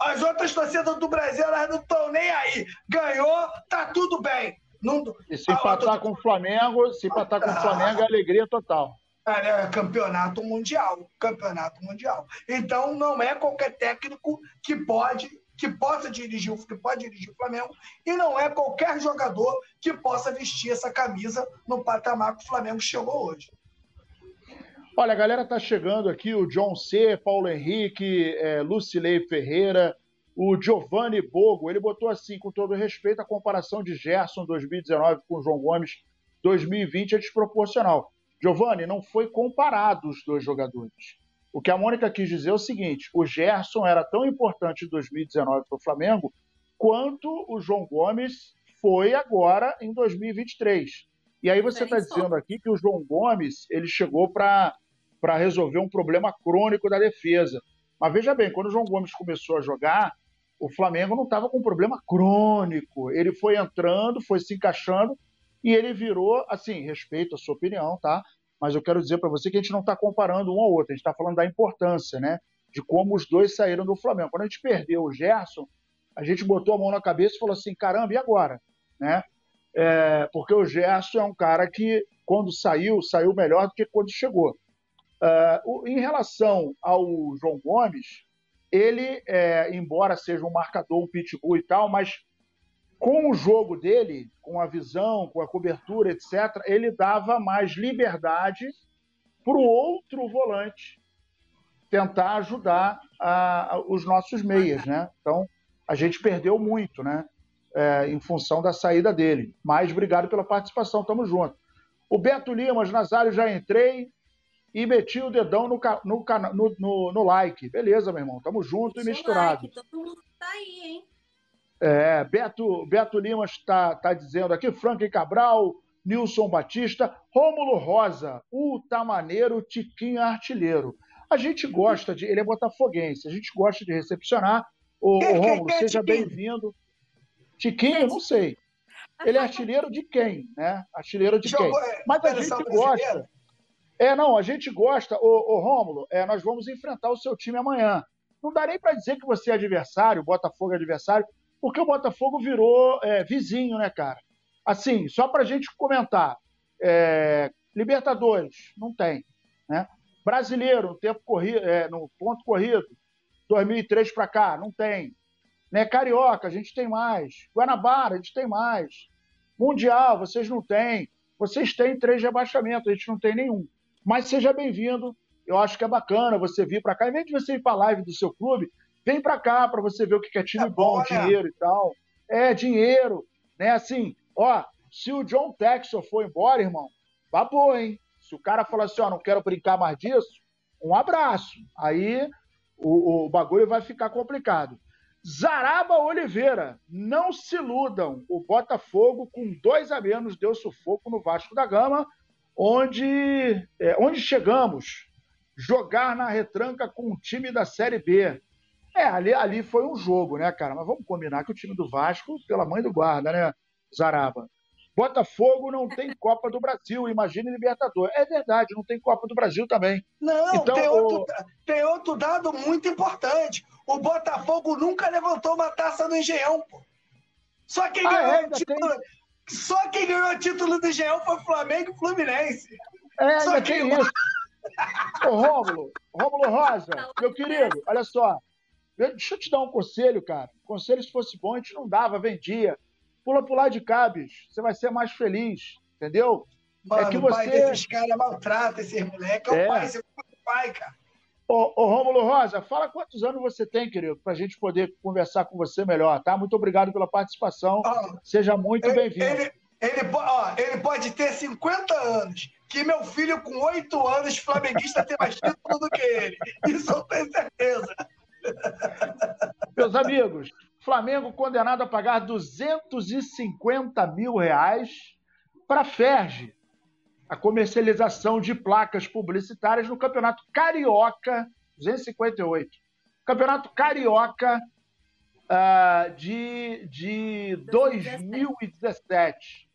Speaker 3: As outras torcidas do Brasil, elas não estão nem aí. Ganhou, tá tudo bem. Não...
Speaker 1: E se empatar ah, tô... com o Flamengo, se empatar com o Flamengo, é alegria total.
Speaker 3: É, campeonato mundial, campeonato mundial. Então não é qualquer técnico que pode que possa dirigir, que pode dirigir o Flamengo, e não é qualquer jogador que possa vestir essa camisa no patamar que o Flamengo chegou hoje.
Speaker 1: Olha, a galera tá chegando aqui, o John C., Paulo Henrique, é, Lucilei Ferreira, o Giovanni Bogo, ele botou assim, com todo respeito, a comparação de Gerson 2019 com João Gomes 2020 é desproporcional. Giovanni, não foi comparado os dois jogadores. O que a Mônica quis dizer é o seguinte: o Gerson era tão importante em 2019 para o Flamengo quanto o João Gomes foi agora em 2023. E aí você está dizendo aqui que o João Gomes ele chegou para resolver um problema crônico da defesa. Mas veja bem, quando o João Gomes começou a jogar, o Flamengo não estava com problema crônico. Ele foi entrando, foi se encaixando e ele virou, assim, respeito a sua opinião, tá? Mas eu quero dizer para você que a gente não está comparando um ao outro, a gente está falando da importância, né? De como os dois saíram do Flamengo. Quando a gente perdeu o Gerson, a gente botou a mão na cabeça e falou assim: caramba, e agora? Né? É, porque o Gerson é um cara que, quando saiu, saiu melhor do que quando chegou. Uh, em relação ao João Gomes, ele, é, embora seja um marcador, um pitbull e tal, mas com o jogo dele, com a visão, com a cobertura, etc., ele dava mais liberdade para o outro volante tentar ajudar a, a, os nossos meias, né? Então, a gente perdeu muito, né? É, em função da saída dele. Mas obrigado pela participação, tamo junto. O Beto Limas, Nazário, já entrei e meti o dedão no, no, no, no, like. Beleza, meu irmão, tamo junto e misturado. Like,
Speaker 2: todo mundo tá aí, hein?
Speaker 1: É, Beto, Beto Lima está tá dizendo aqui, Frank Cabral, Nilson Batista, Rômulo Rosa, o Tamaneiro Tiquinho Artilheiro. A gente gosta de. Ele é botafoguense, a gente gosta de recepcionar. O, o Rômulo, seja bem-vindo. Tiquinho, não sei. Ele é artilheiro de quem, né? Artilheiro de quem? É, Mas a gente gosta. É, não, a gente gosta. Ô, ô Rômulo, é, nós vamos enfrentar o seu time amanhã. Não dá nem para dizer que você é adversário, Botafogo é adversário, porque o Botafogo virou é, vizinho, né, cara? Assim, só para a gente comentar, é, Libertadores, não tem, né? Brasileiro, no tempo corrido, é, no ponto corrido, 2003 para cá, não tem. Né? Carioca, a gente tem mais. Guanabara, a gente tem mais. Mundial, vocês não têm. Vocês têm três rebaixamentos, a gente não tem nenhum. Mas seja bem-vindo. Eu acho que é bacana você vir para cá. Em vez de você ir para a live do seu clube, Vem para cá para você ver o que é time é bom, dinheiro e tal. É, dinheiro. Né? Assim, ó, se o John Texel for embora, irmão, babou, hein? Se o cara falar assim, ó, não quero brincar mais disso, um abraço. Aí o, o bagulho vai ficar complicado. Zaraba Oliveira, não se iludam. O Botafogo, com dois a menos, deu sufoco no Vasco da Gama, onde, é, onde chegamos. Jogar na retranca com o time da Série B. É, ali, ali foi um jogo, né, cara? Mas vamos combinar que o time do Vasco, pela mãe do guarda, né, Zaraba? Botafogo não tem Copa do Brasil, imagine Libertadores. É verdade, não tem Copa do Brasil também.
Speaker 3: Não, então, tem, outro, o... tem outro dado muito importante. O Botafogo nunca levantou uma taça do Engenhão, pô. Só quem, ah, ganhou, é, título, tem... só quem ganhou o título do Engenhão foi o Flamengo e Fluminense.
Speaker 1: É, só ainda tem isso. Ô, Rômulo, Rômulo Rosa, meu querido, olha só. Deixa eu te dar um conselho, cara. Conselho, se fosse bom, a gente não dava, vendia. Pula pro lado de cabes, você vai ser mais feliz, entendeu?
Speaker 3: Mano, é que você... o pai desses caras maltrata esses moleques. É o pai, você é o pai, cara.
Speaker 1: Ô, ô Rômulo Rosa, fala quantos anos você tem, querido, para a gente poder conversar com você melhor, tá? Muito obrigado pela participação. Seja muito bem-vindo.
Speaker 3: Ele, ele, ele, pode ter 50 anos, que meu filho com 8 anos, flamenguista, tem mais título do que ele. Isso eu tenho certeza.
Speaker 1: Meus amigos, Flamengo condenado a pagar 250 mil reais para a Ferge, a comercialização de placas publicitárias no Campeonato Carioca 258. Campeonato Carioca uh, de, de 2017.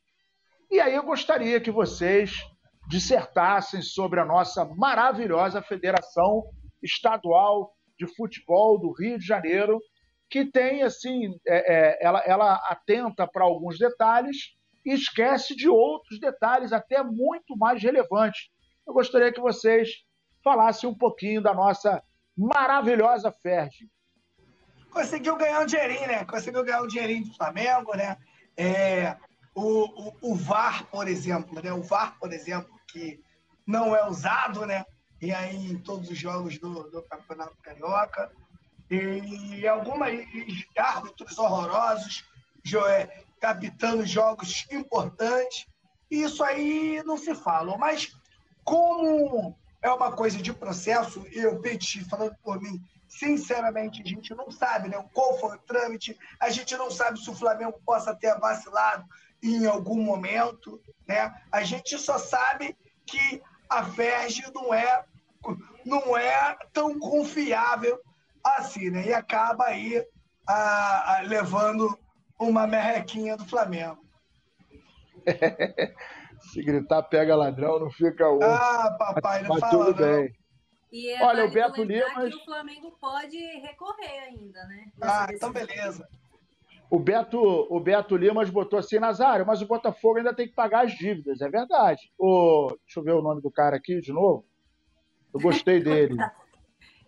Speaker 1: E aí eu gostaria que vocês dissertassem sobre a nossa maravilhosa Federação Estadual de Futebol do Rio de Janeiro, que tem, assim, é, é, ela, ela atenta para alguns detalhes e esquece de outros detalhes até muito mais relevantes. Eu gostaria que vocês falassem um pouquinho da nossa maravilhosa Ferdi.
Speaker 3: Conseguiu ganhar um dinheirinho, né? Conseguiu ganhar um dinheirinho do Flamengo, né? É, o, o, o, VAR, por exemplo, né? O VAR, por exemplo, que não é usado, né? E aí em todos os jogos do, do Campeonato Carioca e algumas árbitros horrorosos, é, capitando jogos importantes. Isso aí não se fala. Mas como é uma coisa de processo, e eu, Pete, falando por mim, sinceramente, a gente não sabe né, qual foi o trâmite, a gente não sabe se o Flamengo possa ter vacilado em algum momento, né? A gente só sabe que a FERJ não é, não é tão confiável assim, né? E acaba aí a, a, levando uma merrequinha do Flamengo.
Speaker 1: Se gritar pega ladrão, não fica
Speaker 3: um. Ah, papai, não
Speaker 1: Mas
Speaker 3: fala
Speaker 1: tudo
Speaker 3: não.
Speaker 1: bem.
Speaker 2: E é
Speaker 1: Olha, o Beto
Speaker 2: que o Flamengo pode recorrer ainda, né?
Speaker 3: Ah, então beleza.
Speaker 1: O Beto, o Beto Limas botou assim, Nazário, mas o Botafogo ainda tem que pagar as dívidas, é verdade. O, deixa eu ver o nome do cara aqui de novo. Eu gostei dele.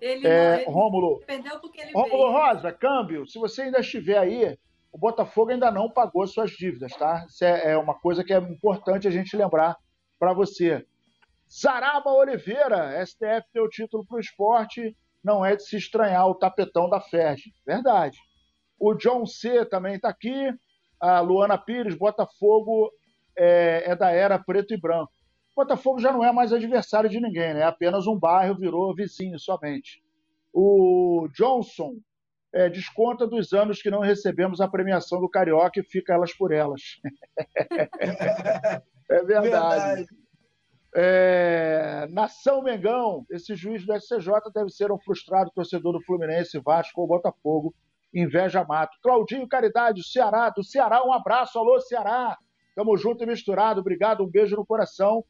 Speaker 2: Ele,
Speaker 1: É,
Speaker 2: ele
Speaker 1: Rômulo,
Speaker 2: dependeu porque ele
Speaker 1: Rômulo
Speaker 2: veio.
Speaker 1: Rosa, câmbio, se você ainda estiver aí, o Botafogo ainda não pagou suas dívidas, tá? Isso é, é uma coisa que é importante a gente lembrar para você. Zaraba Oliveira, STF deu título para o esporte, não é de se estranhar o tapetão da FERJ. Verdade. O John C também está aqui. A Luana Pires, Botafogo é, é da era preto e branco. Botafogo já não é mais adversário de ninguém, né? Apenas um bairro virou vizinho somente. O Johnson é, desconta dos anos que não recebemos a premiação do Carioca e fica elas por elas. é verdade. É, Nação Mengão, esse juiz do SCJ deve ser um frustrado torcedor do Fluminense, Vasco ou Botafogo. Inveja mato. Claudinho Caridade, do Ceará, do Ceará, um abraço, alô Ceará. Tamo junto e misturado, obrigado, um beijo no coração.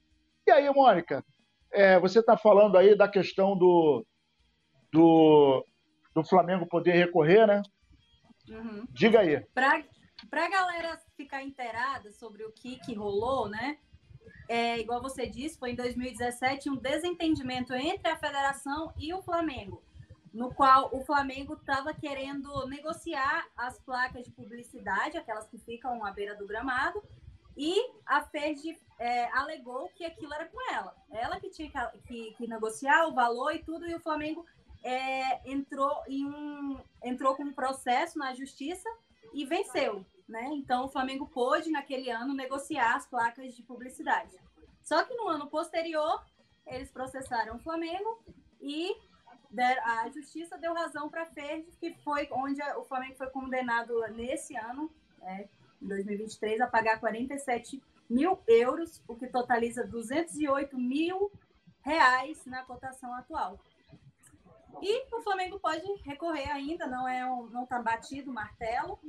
Speaker 1: E aí, Mônica, é, você está falando aí da questão do, do, do Flamengo poder recorrer, né?
Speaker 2: Uhum.
Speaker 1: Diga aí.
Speaker 2: Pra, pra galera ficar inteirada sobre o que, que rolou, né? É, igual você disse, foi em 2017 um desentendimento entre a federação e o Flamengo, no qual o Flamengo estava querendo negociar as placas de publicidade, aquelas que ficam à beira do gramado, e a FED é, alegou que aquilo era com ela. Ela que tinha que, que, que negociar o valor e tudo, e o Flamengo é, entrou, em um, entrou com um processo na justiça e venceu. Né? Então, o Flamengo pôde, naquele ano, negociar as placas de publicidade. Só que no ano posterior, eles processaram o Flamengo e a justiça deu razão para a FERJ, que foi onde o Flamengo foi condenado nesse ano, né, em 2023, a pagar 47 mil euros, o que totaliza 208 mil reais na cotação atual. E o Flamengo pode recorrer ainda, não é um, não está batido o martelo.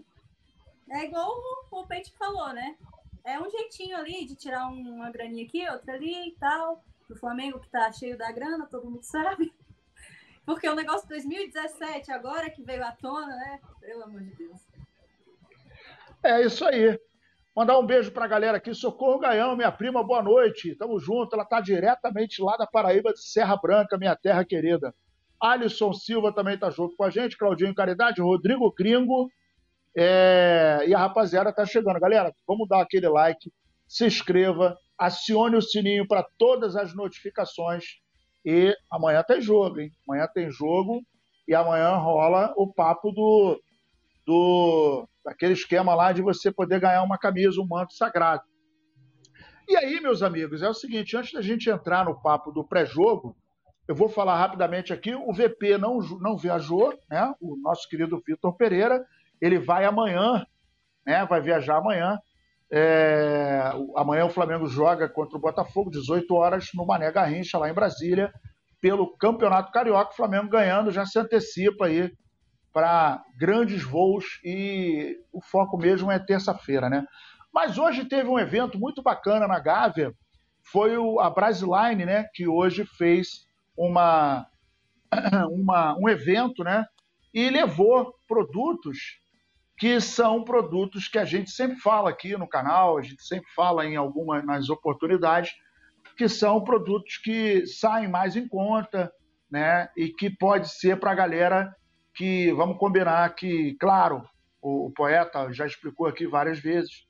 Speaker 2: É igual o, o Peite falou, né? É um jeitinho ali de tirar um- uma graninha aqui, outra ali e tal. Do Flamengo que tá cheio da grana, todo mundo sabe. Porque o negócio de 2017, agora que veio à tona, né? Pelo amor de Deus.
Speaker 1: É isso aí. Mandar um beijo pra galera aqui. Socorro Gaião, minha prima, boa noite. Tamo junto. Ela tá diretamente lá da Paraíba de Serra Branca, minha terra querida. Alisson Silva também tá junto com a gente. Claudinho Caridade, Rodrigo Gringo. É, E a rapaziada tá chegando. Galera, vamos dar aquele like, se inscreva, acione o sininho para todas as notificações. E amanhã tem jogo, hein? Amanhã tem jogo e amanhã rola o papo do, do daquele esquema lá de você poder ganhar uma camisa, um manto sagrado. E aí, meus amigos, é o seguinte, antes da gente entrar no papo do pré-jogo, eu vou falar rapidamente aqui, o VP não, não viajou, né? O nosso querido Vitor Pereira, ele vai amanhã, né? Vai viajar amanhã. É, amanhã o Flamengo joga contra o Botafogo, 18 horas, no Mané Garrincha, lá em Brasília, pelo Campeonato Carioca. O Flamengo ganhando já se antecipa aí para grandes voos e o foco mesmo é terça-feira, né? Mas hoje teve um evento muito bacana na Gávea, foi o, a Brasiline, né? Que hoje fez uma, uma, um evento, né? E levou produtos que são produtos que a gente sempre fala aqui no canal, a gente sempre fala em algumas nas oportunidades, que são produtos que saem mais em conta, né? E que pode ser para a galera que, vamos combinar que, claro, o, o poeta já explicou aqui várias vezes,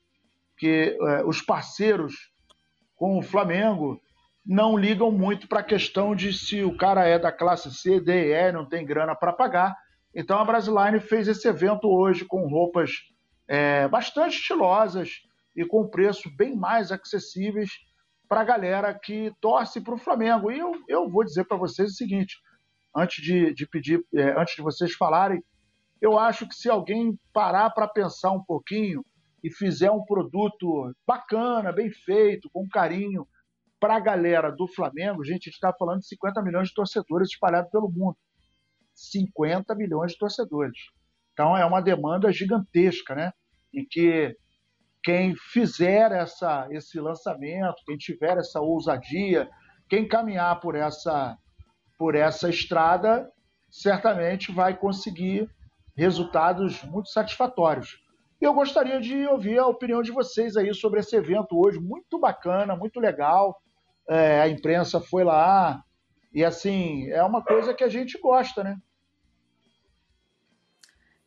Speaker 1: que eh, os parceiros com o Flamengo não ligam muito para a questão de se o cara é da classe C, D, E, não tem grana para pagar. Então a Brasiline fez esse evento hoje com roupas eh, bastante estilosas e com preço bem mais acessíveis para a galera que torce para o Flamengo. E eu, eu vou dizer para vocês o seguinte: antes de, de pedir, é, antes de vocês falarem, eu acho que se alguém parar para pensar um pouquinho e fizer um produto bacana, bem feito, com carinho, para a galera do Flamengo, gente, a gente está falando de 50 milhões de torcedores espalhados pelo mundo. 50 milhões de torcedores. Então é uma demanda gigantesca, né? Em que quem fizer essa, esse lançamento, quem tiver essa ousadia, quem caminhar por essa, por essa estrada, certamente vai conseguir resultados muito satisfatórios. Eu gostaria de ouvir a opinião de vocês aí sobre esse evento hoje, muito bacana, muito legal. É, a imprensa foi lá e assim é uma coisa que a gente gosta, né?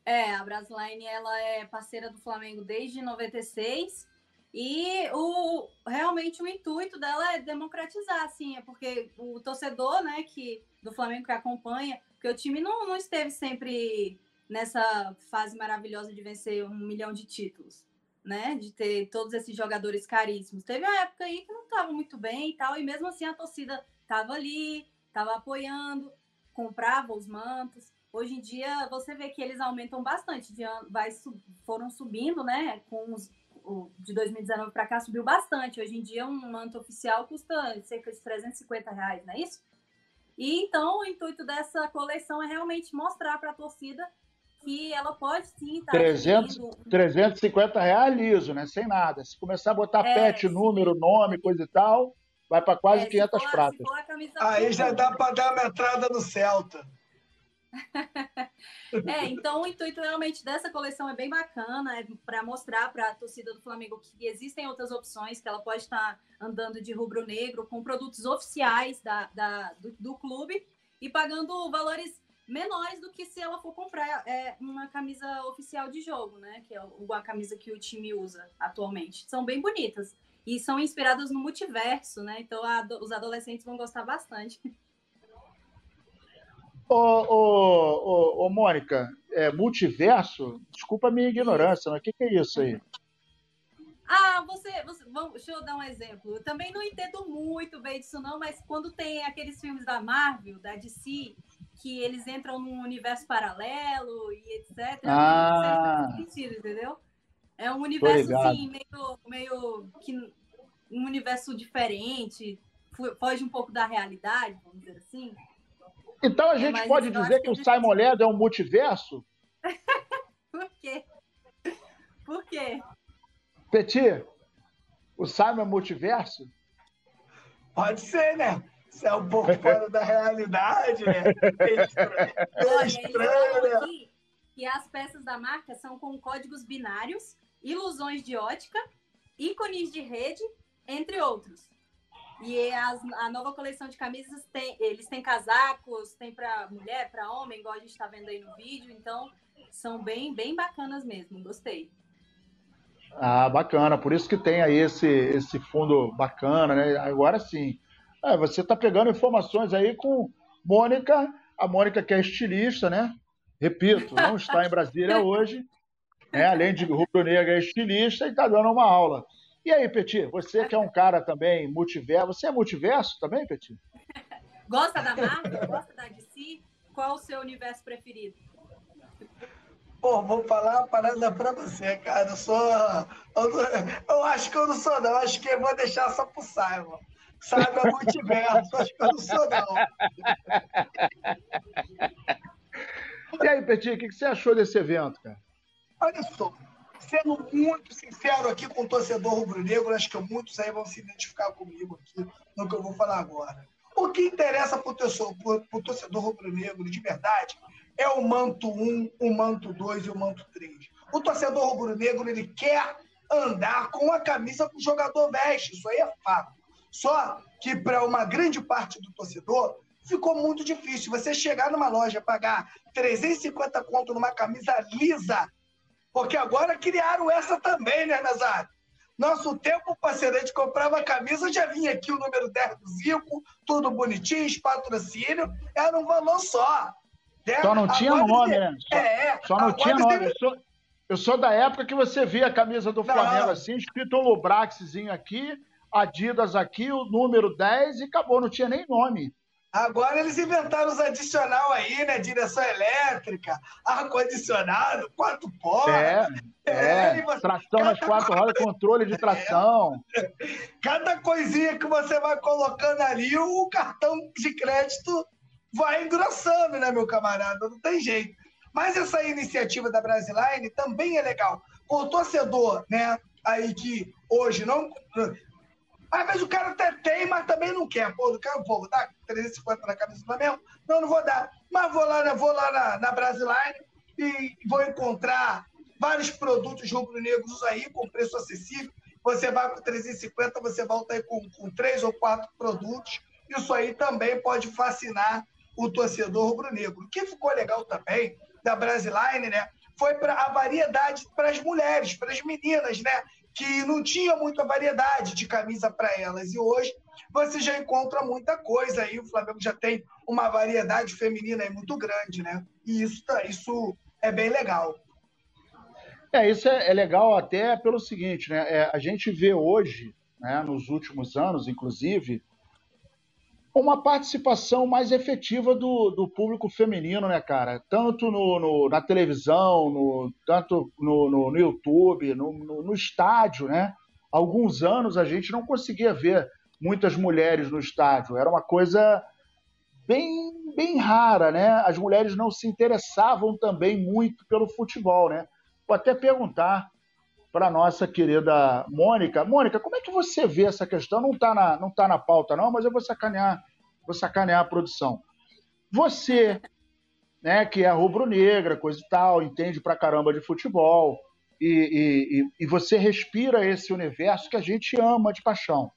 Speaker 2: É, a Brasline ela é parceira do Flamengo desde 96 e o realmente o intuito dela é democratizar, assim, é porque o torcedor, né, que do Flamengo que acompanha, porque o time não, não esteve sempre nessa fase maravilhosa de vencer um milhão de títulos, né? De ter todos esses jogadores caríssimos. Teve uma época aí que não estava muito bem e tal, e mesmo assim a torcida estava ali, estava apoiando, comprava os mantos. Hoje em dia você vê que eles aumentam bastante, vai, foram subindo, né? Com os, o, de 2019 para cá subiu bastante. Hoje em dia um manto oficial custa cerca de 350 reais, não é isso? E então o intuito dessa coleção é realmente mostrar para a torcida que ela pode sim estar.
Speaker 1: Tá 300, 350 reais liso, né? Sem nada. Se começar a botar é, pet, sim. número, nome, coisa e tal, vai para quase é, 500 for, pratas.
Speaker 3: Aí já dá para dar uma entrada no Celta.
Speaker 2: É, então o intuito realmente dessa coleção é bem bacana, é para mostrar para a torcida do Flamengo que existem outras opções, que ela pode estar andando de rubro-negro com produtos oficiais da, da do, do clube e pagando valores menores do que se ela for comprar é, uma camisa oficial de jogo, né? Que é a camisa que o time usa atualmente. São bem bonitas. E são inspiradas no multiverso, né? Então a, os adolescentes vão gostar bastante.
Speaker 1: Ô, ô, ô, ô Mônica, é, multiverso? Desculpa a minha ignorância, mas o que, que é isso aí?
Speaker 2: Ah, você, você vamos, deixa eu dar um exemplo. Eu também não entendo muito bem disso, não, mas quando tem aqueles filmes da Marvel, da DC, que eles entram num universo paralelo e etc. Ah, não sentido, entendeu? É um universo assim, meio, meio que um universo diferente, foge um pouco da realidade, vamos dizer assim.
Speaker 1: Então a gente é, pode dizer que, que o Simon Led é um multiverso?
Speaker 2: Por quê? Por quê?
Speaker 1: Petit, o Simon é multiverso?
Speaker 3: Pode ser, né? Isso é um pouco fora da realidade, né? É estranho, é estranho
Speaker 2: né? Aqui, que as peças da marca são com códigos binários, ilusões de ótica, ícones de rede, entre outros. E as, a nova coleção de camisas tem, eles têm casacos, tem para mulher, para homem, igual a gente está vendo aí no vídeo. Então, são bem, bem bacanas mesmo. Gostei.
Speaker 1: Ah, bacana. Por isso que tem aí esse, esse fundo bacana, né? Agora sim. É, você está pegando informações aí com Mônica, a Mônica que é estilista, né? Repito, não está em Brasília hoje, né? além de rubro-negra, é estilista e está dando uma aula. E aí, Petit, você que é um cara também multiverso, você é multiverso também, Petit?
Speaker 2: Gosta da Marvel? Gosta da DC? Qual o seu universo preferido?
Speaker 3: Pô, vou falar uma parada pra você, cara. Eu sou. Eu, eu acho que eu não sou, não. Eu acho que eu vou deixar só pro Simon saiba multiverso. Acho que eu não sou, não.
Speaker 1: E aí, Petit, o que você achou desse evento, cara?
Speaker 3: Olha só, sendo muito sincero aqui com o torcedor rubro-negro, acho que muitos aí vão se identificar comigo aqui no que eu vou falar agora. O que interessa para o torcedor, rubro-negro de verdade é o manto 1, o manto 2 e o manto 3. O torcedor rubro-negro ele quer andar com a camisa que o jogador veste, isso aí é fato. Só que para uma grande parte do torcedor ficou muito difícil. Você chegar numa loja, pagar 350 conto numa camisa lisa, porque agora criaram essa também, né, Nazário? Nosso tempo, parceiro, a gente comprava a camisa, já vinha aqui o número 10 do Zico, tudo bonitinho, patrocínio, era um valor só.
Speaker 1: Né? Só não tinha agora nome, né? Só, é, só não tinha nome. Eu, sou, eu sou da época que você via a camisa do Flamengo não. assim, escrito Lubraxzinho aqui, Adidas aqui, o número 10 e acabou, não tinha nem nome.
Speaker 3: Agora eles inventaram os adicional aí, né? Direção elétrica, ar-condicionado, quatro portas.
Speaker 1: É, é, é você... tração nas quatro rodas, controle de tração.
Speaker 3: É. Cada coisinha que você vai colocando ali, o cartão de crédito vai engrossando, né, meu camarada? Não tem jeito. Mas essa iniciativa da Brasiline também é legal. O torcedor, né, aí que hoje não às vezes o cara até tem, mas também não quer. Pô, do vou dar 350 na camisa do Flamengo? Não, não vou dar. Mas vou lá, vou lá na, na Brasiline e vou encontrar vários produtos rubro-negros aí com preço acessível. Você vai com 350, você volta aí com, com três ou quatro produtos. Isso aí também pode fascinar o torcedor rubro-negro. O que ficou legal também da Brasiline, né? Foi para a variedade para as mulheres, para as meninas, né? Que não tinha muita variedade de camisa para elas. E hoje você já encontra muita coisa aí. O Flamengo já tem uma variedade feminina aí muito grande, né? E isso, tá, isso é bem legal.
Speaker 1: É, isso é, é legal até pelo seguinte, né? É, a gente vê hoje, né, nos últimos anos, inclusive, uma participação mais efetiva do, do público feminino, né, cara? Tanto no, no na televisão, no, tanto no, no, no YouTube, no, no, estádio, né? Alguns anos a gente não conseguia ver muitas mulheres no estádio. Era uma coisa bem, bem rara, né? As mulheres não se interessavam também muito pelo futebol, né? Vou até perguntar para nossa querida Mônica. Mônica, como é que você vê essa questão? Não está na, não tá na pauta, não, mas eu vou sacanear, vou sacanear a produção. Você, né, que é rubro-negra, coisa e tal, entende pra caramba de futebol, e, e, e você respira esse universo que a gente ama de paixão.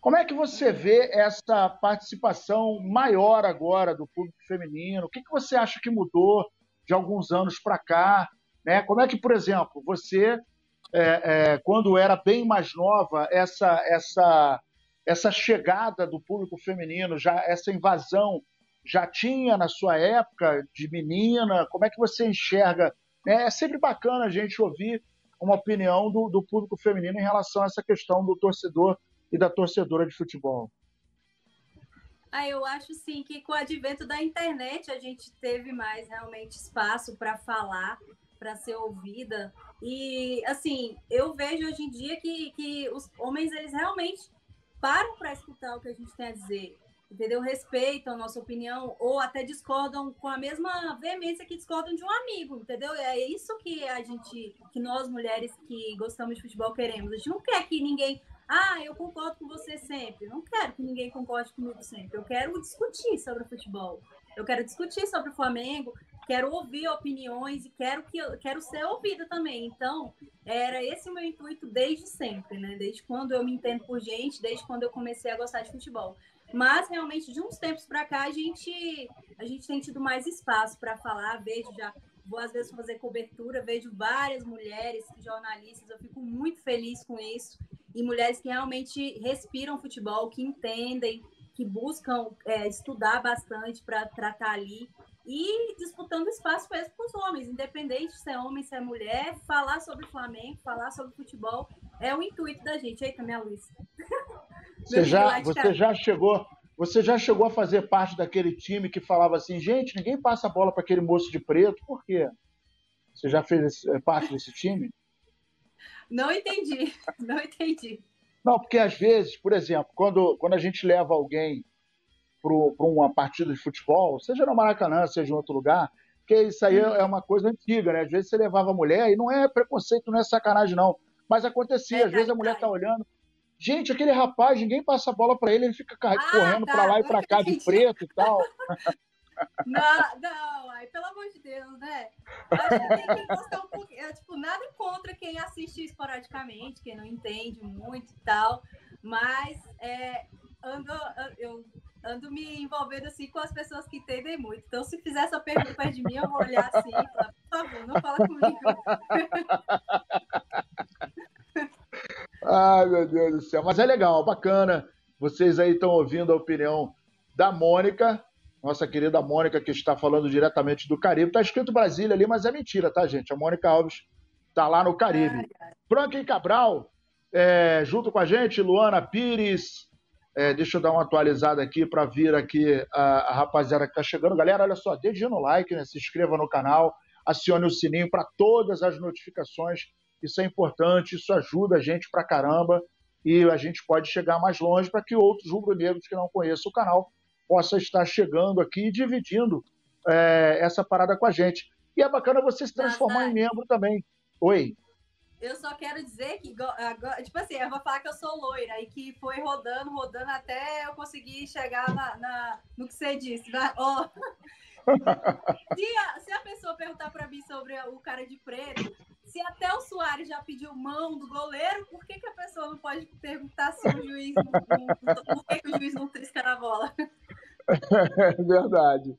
Speaker 1: Como é que você vê essa participação maior agora do público feminino? O que, que você acha que mudou de alguns anos para cá? Né? Como é que, por exemplo, você é, é, quando era bem mais nova, essa, essa, essa chegada do público feminino, já essa invasão, já tinha na sua época de menina? Como é que você enxerga? É, é sempre bacana a gente ouvir uma opinião do, do público feminino em relação a essa questão do torcedor e da torcedora de futebol.
Speaker 2: Ah, eu acho sim que com o advento da internet a gente teve mais realmente espaço para falar para ser ouvida. E, assim, eu vejo hoje em dia que, que os homens, eles realmente param para escutar o que a gente tem a dizer, entendeu? Respeitam a nossa opinião ou até discordam com a mesma veemência que discordam de um amigo, entendeu? É isso que a gente, que nós mulheres que gostamos de futebol queremos. A gente não quer que ninguém ah, eu concordo com você sempre. Não quero que ninguém concorde comigo sempre. Eu quero discutir sobre o futebol. Eu quero discutir sobre o Flamengo quero ouvir opiniões e quero que quero ser ouvida também. Então, era esse o meu intuito desde sempre, né? Desde quando eu me entendo por gente, desde quando eu comecei a gostar de futebol. Mas realmente de uns tempos para cá a gente a gente tem tido mais espaço para falar, vejo já vou às vezes fazer cobertura, vejo várias mulheres jornalistas, eu fico muito feliz com isso e mulheres que realmente respiram futebol, que entendem, que buscam é, estudar bastante para tratar ali e disputando espaço mesmo com os homens, independente se é homem, se é mulher, falar sobre Flamengo, falar sobre futebol é o intuito da gente. Eita, minha luz.
Speaker 1: Você já, você já chegou, você já chegou a fazer parte daquele time que falava assim, gente, ninguém passa a bola para aquele moço de preto, por quê? Você já fez eh, parte desse time?
Speaker 2: Não entendi, não entendi.
Speaker 1: Não, porque às vezes, por exemplo, quando, quando a gente leva alguém para uma partida de futebol, seja no Maracanã, seja em outro lugar, porque isso aí é uma coisa antiga, né? Às vezes você levava a mulher, e não é preconceito, não é sacanagem, não. Mas acontecia, é, às vezes a mulher tá olhando. Gente, aquele rapaz, ninguém passa a bola para ele, ele fica ah, correndo tá, para lá e para cá de preto e tal.
Speaker 2: Não, não, ai, pelo amor de Deus, né? Acho que tem que gostar um pouquinho. É, tipo, nada contra quem assiste esporadicamente, quem não entende muito e tal. Mas é, ando, eu ando me envolvendo assim com as pessoas que entendem muito. Então, se fizer essa pergunta perto de mim, eu vou olhar assim e falar, por favor, não fala comigo.
Speaker 1: Ai, meu Deus do céu. Mas é legal, bacana. Vocês aí estão ouvindo a opinião da Mônica, nossa querida Mônica, que está falando diretamente do Caribe. Está escrito Brasília ali, mas é mentira, tá, gente? A Mônica Alves está lá no Caribe. Franklin Cabral É, junto com a gente, Luana Pires. É, deixa eu dar uma atualizada aqui para vir aqui a, a rapaziada que está chegando. Galera, olha só, deixe no like, né? se inscreva no canal, acione o sininho para todas as notificações. Isso é importante, isso ajuda a gente pra caramba e a gente pode chegar mais longe para que outros rubro-negros que não conheçam o canal possam estar chegando aqui e dividindo é, essa parada com a gente. E é bacana você se transformar em membro também. Oi.
Speaker 2: Eu só quero dizer que, agora, tipo assim, eu vou falar que eu sou loira e que foi rodando, rodando até eu conseguir chegar na, na no que você disse. Na, oh. se, a, se a pessoa perguntar para mim sobre o cara de preto, se até o Soares já pediu mão do goleiro, por que, que a pessoa não pode perguntar se o juiz não, não, por que, que o juiz não trisca na bola?
Speaker 1: É verdade.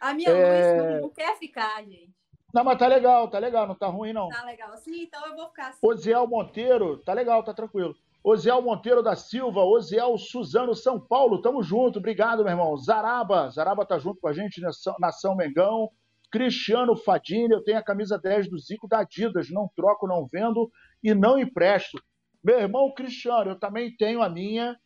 Speaker 2: A minha é... luz não, não quer ficar, gente.
Speaker 1: Não, mas tá legal, tá legal, não tá ruim, não.
Speaker 2: Tá legal. Sim, então eu vou ficar assim.
Speaker 1: Oziel Monteiro, tá legal, tá tranquilo. Oziel Monteiro da Silva, Oziel Suzano São Paulo, tamo junto, obrigado, meu irmão. Zaraba, Zaraba tá junto com a gente, Nação, Mengão. Cristiano Fadini, eu tenho a camisa 10 do Zico da Adidas, não troco, não vendo e não empresto. Meu irmão Cristiano, eu também tenho a minha,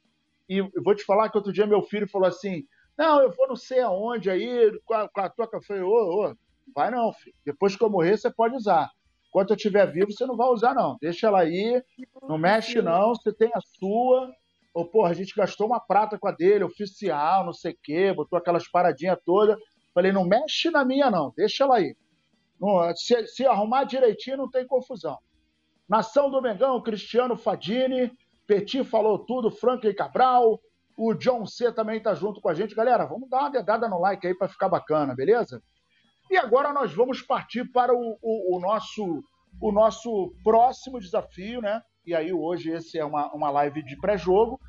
Speaker 1: e vou te falar que outro dia meu filho falou assim: Não, eu vou não sei aonde aí, com a, com a tua. Eu falei: Ô, ô, vai não, filho. Depois que eu morrer, você pode usar. Enquanto eu estiver vivo, você não vai usar, não. Deixa ela aí, não mexe, não. Você tem a sua. Ou, porra, a gente gastou uma prata com a dele, oficial, não sei o quê, botou aquelas paradinhas todas. Falei, não mexe na minha, não, deixa ela aí. Não, se, se, arrumar direitinho, não tem confusão. Nação do Mengão, Cristiano Fadini, Petit falou tudo, Franklin Cabral, o John C também está junto com a gente. Galera, vamos dar uma dedada no like aí para ficar bacana, beleza? E agora nós vamos partir para o, o, o, nosso, o nosso próximo desafio, né? E aí hoje esse é uma, uma live de pré-jogo.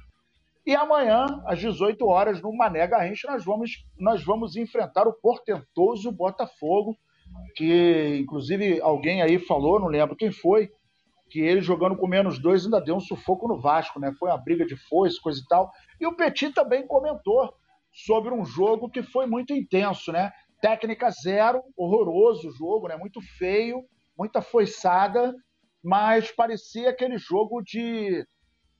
Speaker 1: E amanhã, às 18 horas, no Mané Garrincha, nós vamos, nós vamos enfrentar o portentoso Botafogo, que inclusive alguém aí falou, não lembro quem foi, que ele jogando com menos dois ainda deu um sufoco no Vasco, né? Foi uma briga de foice, coisa e tal. E o Petit também comentou sobre um jogo que foi muito intenso, né? Técnica zero, horroroso o jogo, né? Muito feio, muita foiçada, mas parecia aquele jogo de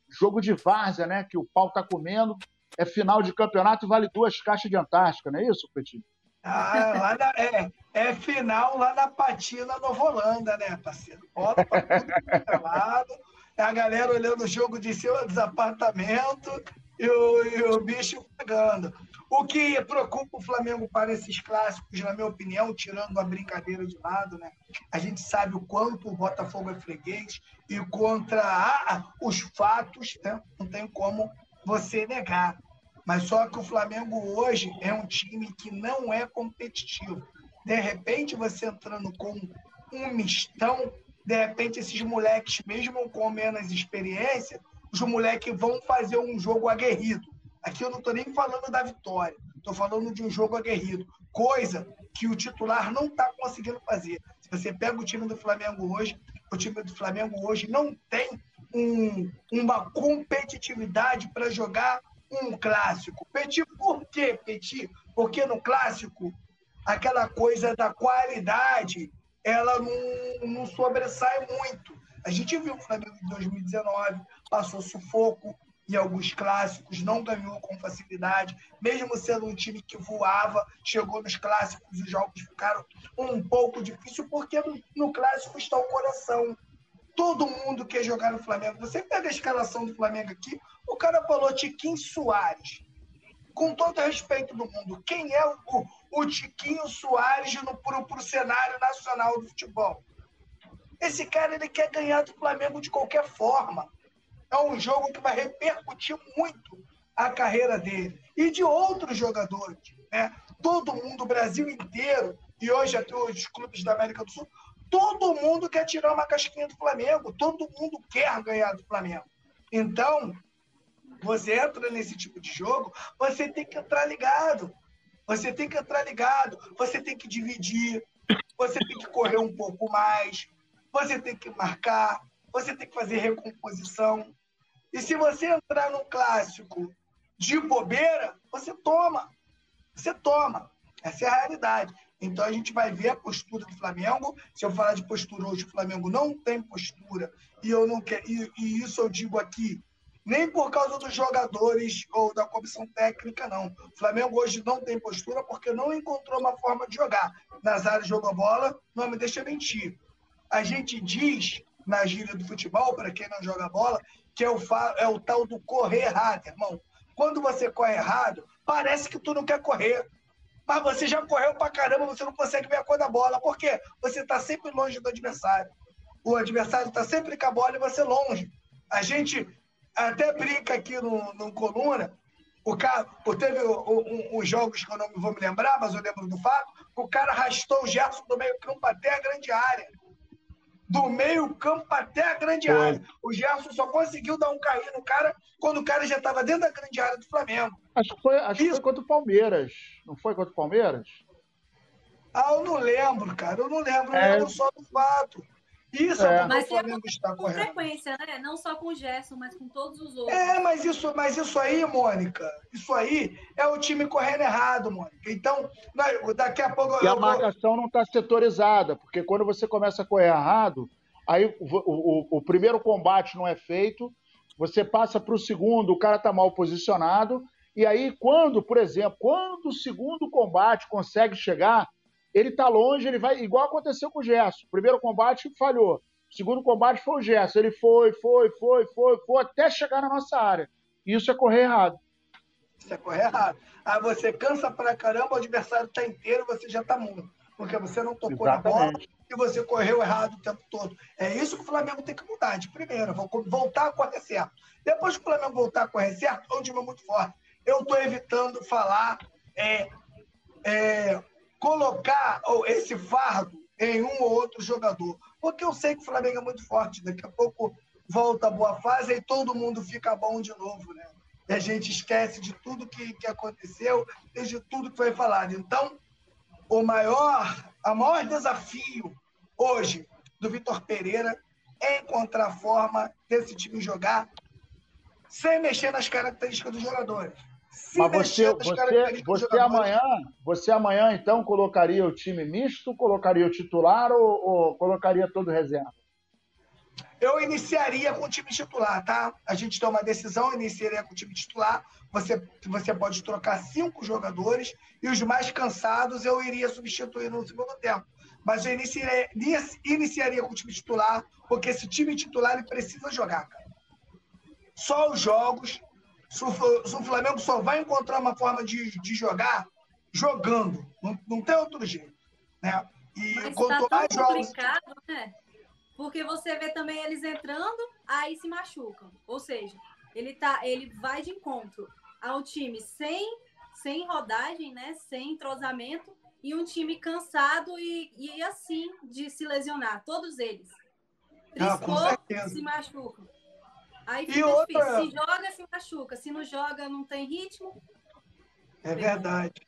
Speaker 1: jogo de várzea, né? Que o pau tá comendo. É final de campeonato e vale duas caixas de Antártica, não é isso, Petit?
Speaker 3: Ah, lá na, é, é final lá na Patina, Nova Holanda, né, parceiro? Bola pra tudo é lado, é a galera olhando o jogo de cima dos apartamentos e o, e o bicho pegando. O que preocupa o Flamengo para esses clássicos, na minha opinião, tirando a brincadeira de lado, né? A gente sabe o quanto o Botafogo é freguês e contra os fatos, né? não tem como você negar. Mas só que o Flamengo hoje é um time que não é competitivo. De repente, você entrando com um mistão, de repente, esses moleques, mesmo com menos experiência, os moleques vão fazer um jogo aguerrido Aqui eu não estou nem falando da vitória, estou falando de um jogo aguerrido, coisa que o titular não está conseguindo fazer. Se você pega o time do Flamengo hoje, o time do Flamengo hoje não tem um, uma competitividade para jogar um clássico. Petit, por quê, Petit? Porque no clássico, aquela coisa da qualidade, ela não, não sobressai muito. A gente viu o Flamengo em 2019, passou sufoco, em alguns clássicos, não ganhou com facilidade, mesmo sendo um time que voava, chegou nos clássicos, os jogos ficaram um pouco difícil, porque no, no clássico está o coração. Todo mundo quer jogar no Flamengo. Você pega a escalação do Flamengo aqui, o cara falou Tiquinho Soares. Com todo respeito do mundo, quem é o, o Tiquinho Soares para o cenário nacional do futebol? Esse cara ele quer ganhar do Flamengo de qualquer forma é um jogo que vai repercutir muito a carreira dele e de outros jogadores. Né? Todo mundo, o Brasil inteiro, e hoje até os clubes da América do Sul, todo mundo quer tirar uma casquinha do Flamengo, todo mundo quer ganhar do Flamengo. Então, você entra nesse tipo de jogo, você tem que entrar ligado. Você tem que entrar ligado, você tem que dividir, você tem que correr um pouco mais, você tem que marcar, você tem que fazer recomposição. E se você entrar no clássico de bobeira, você toma. Você toma. Essa é a realidade. Então a gente vai ver a postura do Flamengo. Se eu falar de postura hoje, o Flamengo não tem postura. E eu não quero. E, e isso eu digo aqui, nem por causa dos jogadores ou da comissão técnica, não. O Flamengo hoje não tem postura porque não encontrou uma forma de jogar. Nazário jogou bola, não me deixa mentir. A gente diz na gíria do futebol, para quem não joga bola, que é o, é o tal do correr errado, irmão. Quando você corre errado, parece que tu não quer correr. Mas você já correu pra caramba, você não consegue ver a cor da bola. Por quê? Você está sempre longe do adversário. O adversário está sempre com a bola e você longe. A gente até brinca aqui no, no Coluna, o cara, teve uns jogos que eu não vou me lembrar, mas eu lembro do fato, o cara arrastou o Gerson do meio campo até a grande área do meio-campo até a grande Foi. área. O Gerson só conseguiu dar um carrinho no cara quando o cara já estava dentro da grande área do Flamengo.
Speaker 1: Acho que foi, acho que foi contra o Palmeiras. Não foi contra o Palmeiras?
Speaker 3: Ah, eu não lembro, cara. Eu não lembro. Eu é... lembro só do fato. Isso é,
Speaker 2: é mas o Flamengo está com correto. frequência, né? Não só com o Gerson, mas com todos os outros.
Speaker 3: É, mas isso, mas isso aí, Mônica, isso aí é o time correndo errado, Mônica. Então, daqui a pouco.
Speaker 1: E a marcação vou... não está setorizada, porque quando você começa a correr errado, aí o, o, o primeiro combate não é feito, você passa para o segundo, o cara está mal posicionado, e aí, quando, por exemplo, quando o segundo combate consegue chegar, ele está longe, ele vai. Igual aconteceu com o Gerson. O primeiro combate falhou. Segundo combate foi o Gerson. Ele foi, foi, foi, foi, foi, até chegar na nossa área. Isso é correr errado.
Speaker 3: Isso é correr errado. Aí você cansa pra caramba, o adversário está inteiro, você já está mundo. Porque você não tocou Exatamente. na bola e você correu errado o tempo todo. É isso que o Flamengo tem que mudar. De primeira, voltar a correr certo. Depois que o Flamengo voltar a correr certo, é um time muito forte. Eu estou evitando falar é, é, colocar esse fardo em um ou outro jogador. Porque eu sei que o Flamengo é muito forte. Daqui a pouco volta a boa fase e todo mundo fica bom de novo, né? E a gente esquece de tudo que, que aconteceu e de tudo que foi falado. Então, o maior, a maior desafio hoje do Vitor Pereira é encontrar forma desse time jogar sem mexer nas características dos jogadores.
Speaker 1: Mas você, você, você amanhã, você amanhã então colocaria o time misto, colocaria o titular ou, ou colocaria todo reserva?
Speaker 3: Eu iniciaria com o time titular, tá? A gente toma uma decisão, iniciaria com o time titular. Você, você pode trocar cinco jogadores e os mais cansados eu iria substituir no segundo tempo. Mas eu iniciaria, iniciaria com o time titular, porque esse time titular ele precisa jogar, cara. Só os jogos se o, Flamengo só vai encontrar uma forma de, de jogar jogando. Não, não tem outro jeito. Né?
Speaker 2: E Mas quanto tá mais jogos. Né? Porque você vê também eles entrando, aí se machucam. Ou seja, ele, tá, ele vai de encontro ao time sem, sem rodagem, né? sem entrosamento, e um time cansado e, e assim de se lesionar. Todos eles. Triscou, ah, se machucam. Aí fica e outra... Se joga, se machuca. Se não joga, não tem ritmo.
Speaker 3: É verdade.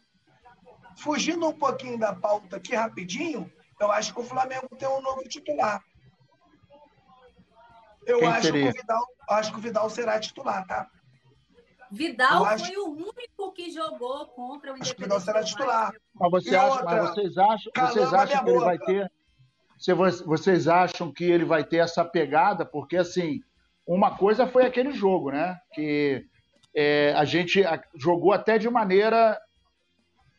Speaker 3: Fugindo um pouquinho da pauta aqui rapidinho, eu acho que o Flamengo tem um novo titular. Eu acho que, o Vidal, acho que o Vidal será titular, tá?
Speaker 2: Vidal acho... foi o único que jogou contra o Independente. Acho que o Vidal será
Speaker 3: titular.
Speaker 1: Mas, você acha, outra, mas vocês acham, vocês acham que ele vai ter. Vocês acham que ele vai ter essa pegada? Porque assim, uma coisa foi aquele jogo, né? Que é, a gente jogou até de maneira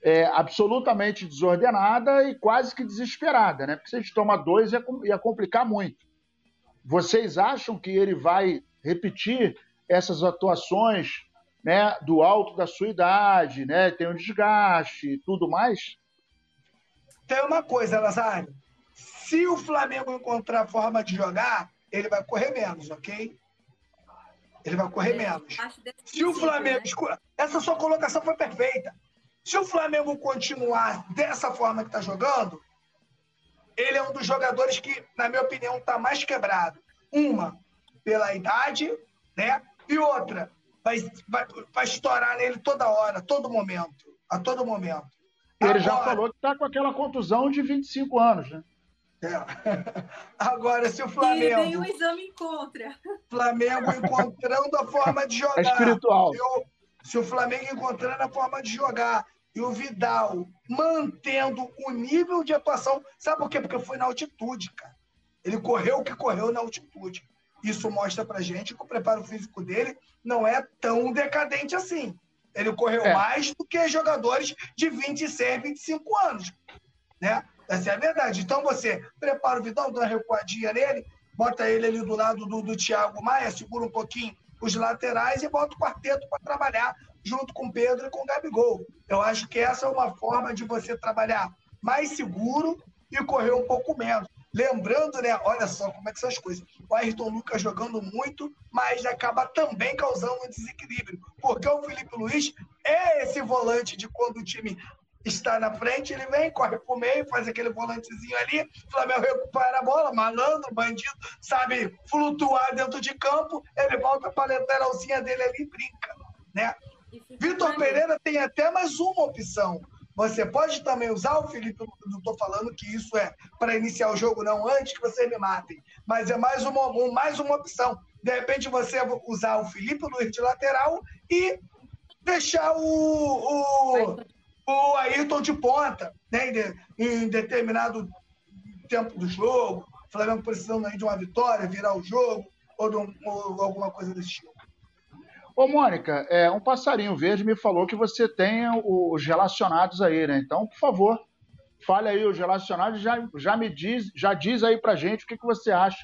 Speaker 1: é, absolutamente desordenada e quase que desesperada, né? Porque se a gente toma dois ia, ia complicar muito. Vocês acham que ele vai repetir essas atuações né, do alto da sua idade, né? Tem um desgaste e tudo mais?
Speaker 3: Tem uma coisa, Nazário. Se o Flamengo encontrar forma de jogar, ele vai correr menos, ok? Ele vai correr é, menos. Se o Flamengo. Né? Essa sua colocação foi perfeita. Se o Flamengo continuar dessa forma que está jogando, ele é um dos jogadores que, na minha opinião, está mais quebrado. Uma, pela idade, né? E outra, vai, vai, vai estourar nele toda hora, todo momento. A todo momento.
Speaker 1: Ele Agora, já falou que está com aquela contusão de 25 anos, né?
Speaker 3: É. Agora, se o Flamengo. E
Speaker 2: vem o exame contra.
Speaker 3: Flamengo encontrando a forma de jogar.
Speaker 1: É espiritual.
Speaker 3: Eu, se o Flamengo encontrando a forma de jogar E o Vidal mantendo o nível de atuação. Sabe por quê? Porque foi na altitude, cara. Ele correu o que correu na altitude. Isso mostra pra gente que o preparo físico dele não é tão decadente assim. Ele correu é. mais do que jogadores de 26, 25 anos. Né? Essa é a verdade. Então você prepara o Vidal, dá uma recuadinha nele, bota ele ali do lado do, do Thiago Maia, segura um pouquinho os laterais e bota o quarteto para trabalhar junto com Pedro e com Gabigol. Eu acho que essa é uma forma de você trabalhar mais seguro e correr um pouco menos. Lembrando, né? Olha só como é que são as coisas. O Ayrton Lucas jogando muito, mas acaba também causando um desequilíbrio. Porque o Felipe Luiz é esse volante de quando o time está na frente, ele vem, corre pro meio, faz aquele volantezinho ali, o Flamengo recupera a bola, malandro, bandido, sabe flutuar dentro de campo, ele volta para a lateralzinha dele ali e brinca, né? Vitor Pereira tem até mais uma opção. Você pode também usar o Felipe, não estou falando que isso é para iniciar o jogo, não, antes que vocês me matem. Mas é mais uma, um, mais uma opção. De repente você usar o Felipe Luiz de lateral e deixar o, o, o Ayrton de ponta, né? Em, de, em determinado tempo do jogo. O Flamengo precisando aí de uma vitória, virar o jogo, ou, de um, ou alguma coisa desse tipo.
Speaker 1: Ô, Mônica, é, um passarinho verde me falou que você tem os relacionados aí, né? Então, por favor, fale aí os relacionados, já, já me diz, já diz aí pra gente o que, que você acha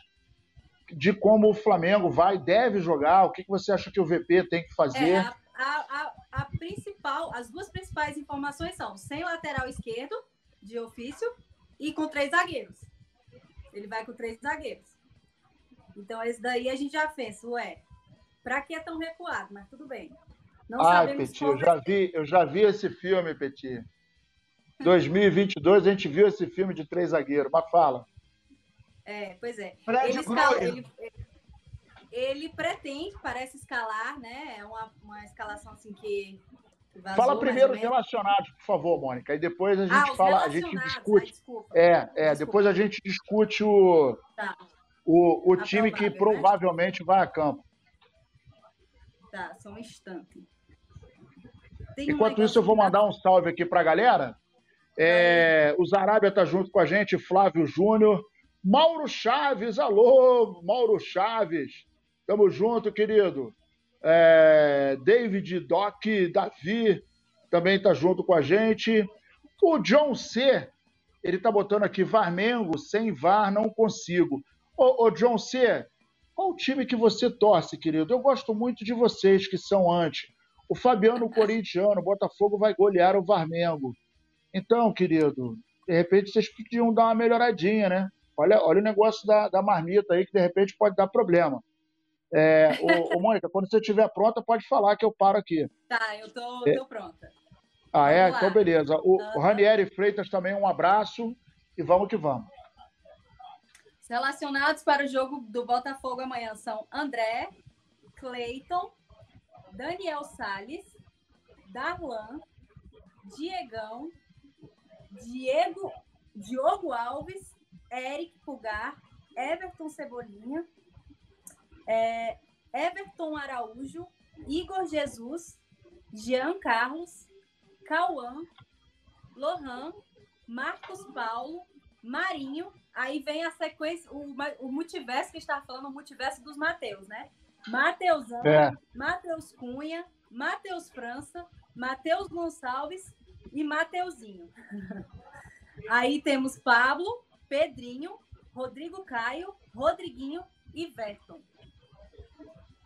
Speaker 1: de como o Flamengo vai, deve jogar, o que, que você acha que o VP tem que fazer. É, a,
Speaker 2: a, a, principal, as duas principais informações são sem lateral esquerdo, de ofício, e com três zagueiros. Ele vai com três zagueiros. Então, esse daí a gente já fez, ué, para que é tão recuado? Mas tudo bem.
Speaker 1: Não Ai, Petit, eu já, vi, eu já vi esse filme, Petit. 2022 a gente viu esse filme de três zagueiros, mas fala.
Speaker 2: É, pois é. Ele, escala, ele, ele, pretende, parece escalar, né? É uma, uma escalação assim que.
Speaker 1: Vazou, fala primeiro os relacionados, por favor, Mônica. E depois a gente ah, fala, a gente discute. Ai, é, é, desculpa. depois a gente discute o, tá. o, o time que né? provavelmente vai a campo.
Speaker 2: Tá, só um instante.
Speaker 1: Tem Enquanto um isso, eu vou mandar um salve aqui para a galera. É, o Zarábia tá junto com a gente, Flávio Júnior. Mauro Chaves, alô, Mauro Chaves. Tamo junto, querido. É, David, Doc, Davi também tá junto com a gente. O John C, ele tá botando aqui Varmengo, sem VAR não consigo. Ô, ô John C, qual o time que você torce, querido? Eu gosto muito de vocês que são antes. O Fabiano, corintiano, Botafogo vai golear o Varmengo. Então, querido, de repente vocês podiam dar uma melhoradinha, né? Olha, olha o negócio da, da marmita aí, que de repente pode dar problema. É, ô, ô, Mônica, quando você estiver pronta, pode falar que eu paro aqui.
Speaker 2: Tá, eu tô, é. tô pronta.
Speaker 1: Ah, é? Então, beleza. O, o Ranieri Freitas também, um abraço e vamos que vamos.
Speaker 2: Relacionados para o jogo do Botafogo amanhã são André, Cleiton, Daniel Sales, Darlan, Diegão, Diego, Diogo Alves, Eric Pugar, Everton Cebolinha, é, Everton Araújo, Igor Jesus, Jean Carlos, Cauã, Lohan, Marcos Paulo, Marinho Aí vem a sequência, o, o multiverso que está falando, o multiverso dos Mateus, né? Mateusão, é. Mateus Cunha, Mateus França, Mateus Gonçalves e Mateuzinho. Aí temos Pablo, Pedrinho, Rodrigo Caio, Rodriguinho e Verton.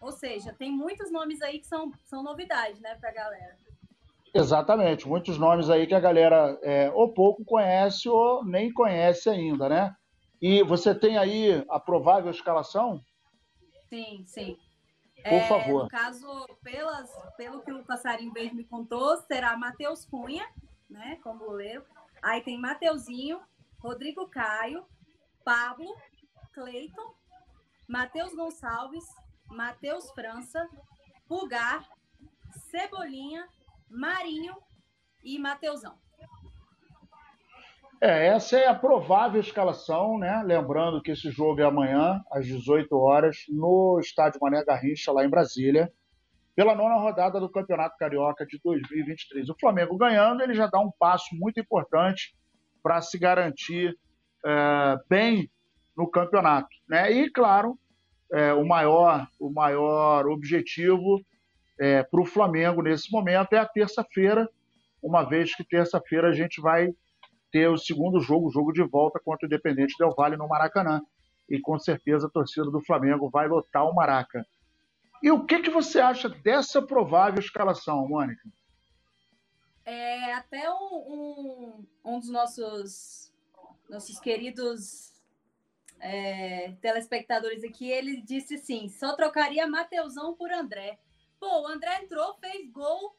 Speaker 2: Ou seja, tem muitos nomes aí que são, são novidades, né, para a galera.
Speaker 1: Exatamente, muitos nomes aí que a galera é, ou pouco conhece ou nem conhece ainda, né? E você tem aí a provável escalação?
Speaker 2: Sim, sim.
Speaker 1: Por é, favor.
Speaker 2: No caso, pelas, pelo que o Passarinho Verde me contou, será Matheus Cunha, né, como goleiro. Aí tem Mateuzinho, Rodrigo Caio, Pablo, Cleiton, Matheus Gonçalves, Matheus França, Pulgar, Cebolinha, Marinho e Mateusão.
Speaker 1: É, essa é a provável escalação, né? Lembrando que esse jogo é amanhã, às 18 horas, no estádio Mané Garrincha, lá em Brasília. pela nona rodada do Campeonato Carioca de 2023. O Flamengo ganhando, ele já dá um passo muito importante para se garantir é, bem no campeonato. Né? E, claro, é, o, maior, o maior objetivo é, para o Flamengo nesse momento é a terça-feira, uma vez que terça-feira a gente vai ter o segundo jogo, o jogo de volta contra o Independente Del Vale no Maracanã. E com certeza a torcida do Flamengo vai lotar o Maraca. E o que, que você acha dessa provável escalação, Mônica?
Speaker 2: É, até um, um, um dos nossos, nossos queridos é, telespectadores aqui, ele disse assim: só trocaria Mateusão por André. Pô, o André entrou, fez gol.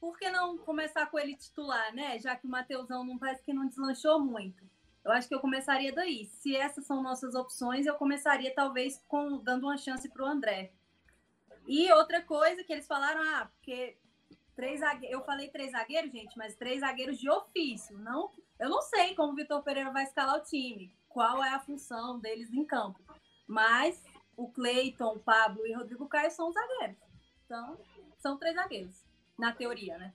Speaker 2: Por que não começar com ele titular, né? Já que o Mateusão não parece que não deslanchou muito. Eu acho que eu começaria daí. Se essas são nossas opções, eu começaria talvez com dando uma chance para o André. E outra coisa que eles falaram, ah, porque três eu falei três zagueiros, gente, mas três zagueiros de ofício. Não, eu não sei como o Vitor Pereira vai escalar o time qual é a função deles em campo. Mas o Cleiton, o Pablo e o Rodrigo Caio são os zagueiros. Então, são três zagueiros, na teoria, né?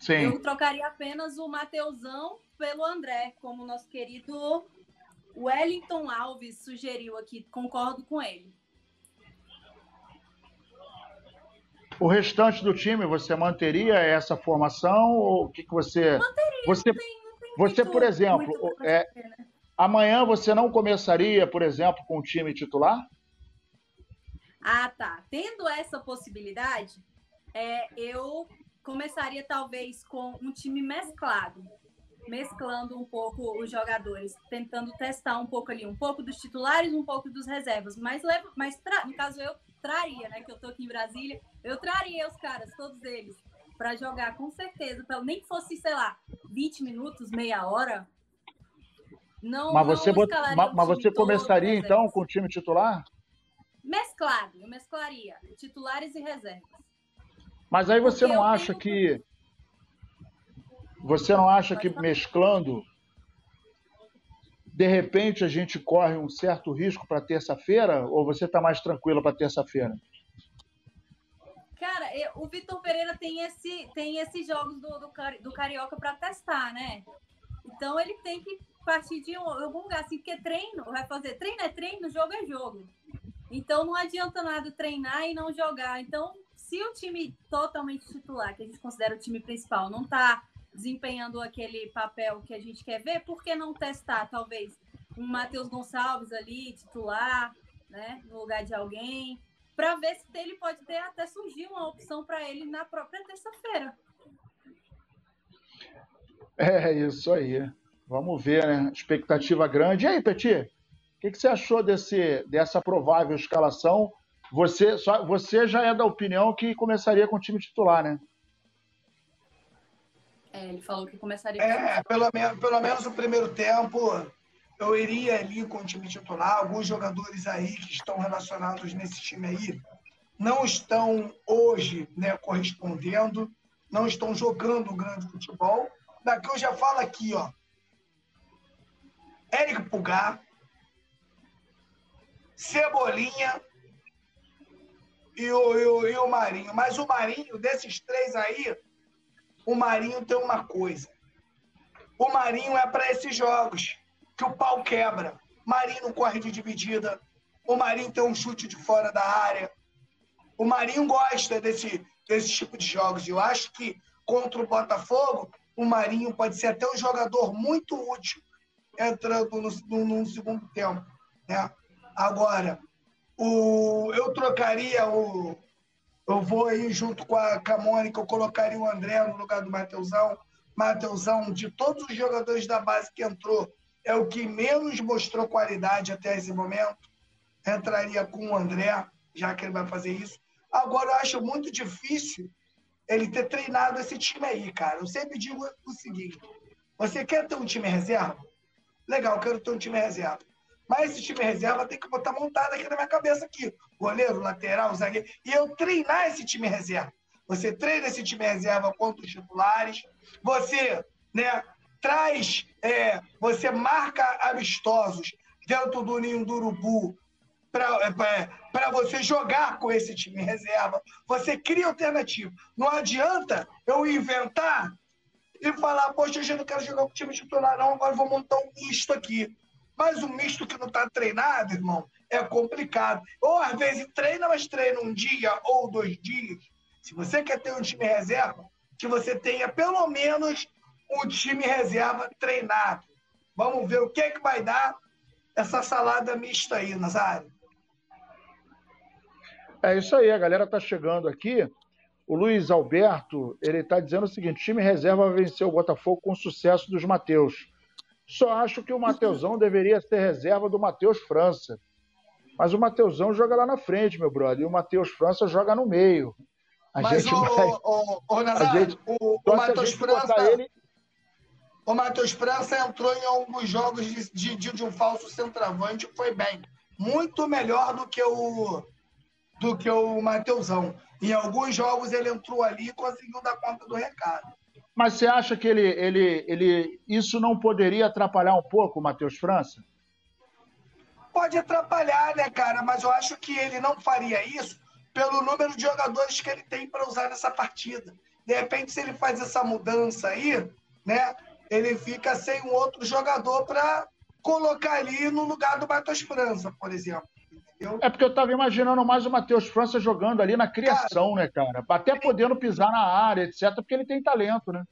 Speaker 1: Sim.
Speaker 2: Eu trocaria apenas o Mateusão pelo André, como o nosso querido Wellington Alves sugeriu aqui. Concordo com ele.
Speaker 1: O restante do time, você manteria essa formação? Ou o que, que você.
Speaker 2: Manteria,
Speaker 1: você,
Speaker 2: não tem, não tem
Speaker 1: você
Speaker 2: muito,
Speaker 1: por exemplo, é, né? Amanhã você não começaria, por exemplo, com o time titular?
Speaker 2: Ah, tá. Tendo essa possibilidade, é, eu começaria talvez com um time mesclado, mesclando um pouco os jogadores, tentando testar um pouco ali, um pouco dos titulares, um pouco dos reservas. Mas, levo, mas tra, no caso eu traria, né? Que eu tô aqui em Brasília, eu traria os caras, todos eles, para jogar com certeza, pelo nem que fosse, sei lá, 20 minutos, meia hora,
Speaker 1: não, mas você, bot... mas, você começaria então com o time titular?
Speaker 2: Mesclado, eu mesclaria titulares e reservas.
Speaker 1: Mas aí você Porque não acha tenho... que você não acha que mesclando de repente a gente corre um certo risco para terça-feira ou você está mais tranquilo para terça-feira?
Speaker 2: Cara, eu, o Vitor Pereira tem esse tem esses jogos do, do, do Carioca para testar, né? Então ele tem que partir de algum lugar, assim, porque treino, vai fazer treino é treino, jogo é jogo. Então não adianta nada treinar e não jogar. Então, se o time totalmente titular, que a gente considera o time principal, não está desempenhando aquele papel que a gente quer ver, por que não testar, talvez, um Matheus Gonçalves ali, titular, né, no lugar de alguém, para ver se ele pode ter até surgir uma opção para ele na própria terça-feira.
Speaker 1: É isso aí. Vamos ver, né? Expectativa grande. E aí, Petit, o que, que, você achou desse, dessa provável escalação? Você, só, você já é da opinião que começaria com o time titular, né?
Speaker 2: É, ele falou que começaria
Speaker 3: É, pelo, menos, pelo menos o primeiro tempo eu iria ali com o time titular. Alguns jogadores aí que estão relacionados nesse time aí não estão hoje né, correspondendo, não estão jogando grande futebol. Daqui eu já falo aqui, ó. Érico Pulgar, Cebolinha e o, e, o, e o Marinho. Mas o Marinho, desses três aí, o Marinho tem uma coisa. O Marinho é para esses jogos que o pau quebra. Marinho não corre de dividida. O Marinho tem um chute de fora da área. O Marinho gosta desse, desse tipo de jogos. Eu acho que contra o Botafogo, o Marinho pode ser até um jogador muito útil entrando no, no, segundo tempo. Né? Agora, o, eu trocaria o. Eu vou aí junto com a, com a Mônica, eu colocaria o André no lugar do Mateusão. Mateusão, de todos os jogadores da base que entrou, é o que menos mostrou qualidade até esse momento. Entraria com o André, já que ele vai fazer isso. Agora, eu acho muito difícil ele ter treinado esse time aí, cara. Eu sempre digo o seguinte: você quer ter um time reserva? Legal, quero ter um time reserva. Mas esse time reserva tem que botar montado aqui na minha cabeça aqui. Goleiro, lateral, zagueiro. E eu treinar esse time reserva. Você treina esse time reserva contra os titulares. Você, né, traz, é, você marca amistosos dentro do ninho do urubu para você jogar com esse time reserva. Você cria alternativa. Não adianta eu inventar e falar, poxa, hoje eu não quero jogar com o time titular, não, agora vou montar um misto aqui. Mas um misto que não está treinado, irmão, é complicado. Ou às vezes treina, mas treina um dia ou dois dias. Se você quer ter um time reserva, que você tenha pelo menos um time reserva treinado. Vamos ver o que, é que vai dar essa salada mista aí, Nazário.
Speaker 1: É isso aí, a galera tá chegando aqui. O Luiz Alberto, ele está dizendo o seguinte: time reserva venceu o Botafogo com o sucesso dos Mateus. Só acho que o Mateusão deveria ser reserva do Matheus França. Mas o Mateusão joga lá na frente, meu brother, e o Matheus França joga no meio.
Speaker 3: A Mas gente o, vai... o, o, Nazário, gente... o, o Matheus França. Ele... O Matheus França entrou em alguns jogos de, de, de um falso centroavante e foi bem. Muito melhor do que o do que o Mateusão. Em alguns jogos ele entrou ali e conseguiu dar conta do recado.
Speaker 1: Mas você acha que ele, ele, ele isso não poderia atrapalhar um pouco o Matheus França?
Speaker 3: Pode atrapalhar, né, cara? Mas eu acho que ele não faria isso pelo número de jogadores que ele tem para usar nessa partida. De repente, se ele faz essa mudança aí, né, ele fica sem um outro jogador para colocar ali no lugar do Matheus França, por exemplo.
Speaker 1: É porque eu estava imaginando mais o Matheus França jogando ali na criação, cara, né, cara? Até podendo pisar na área, etc., porque ele tem talento, né?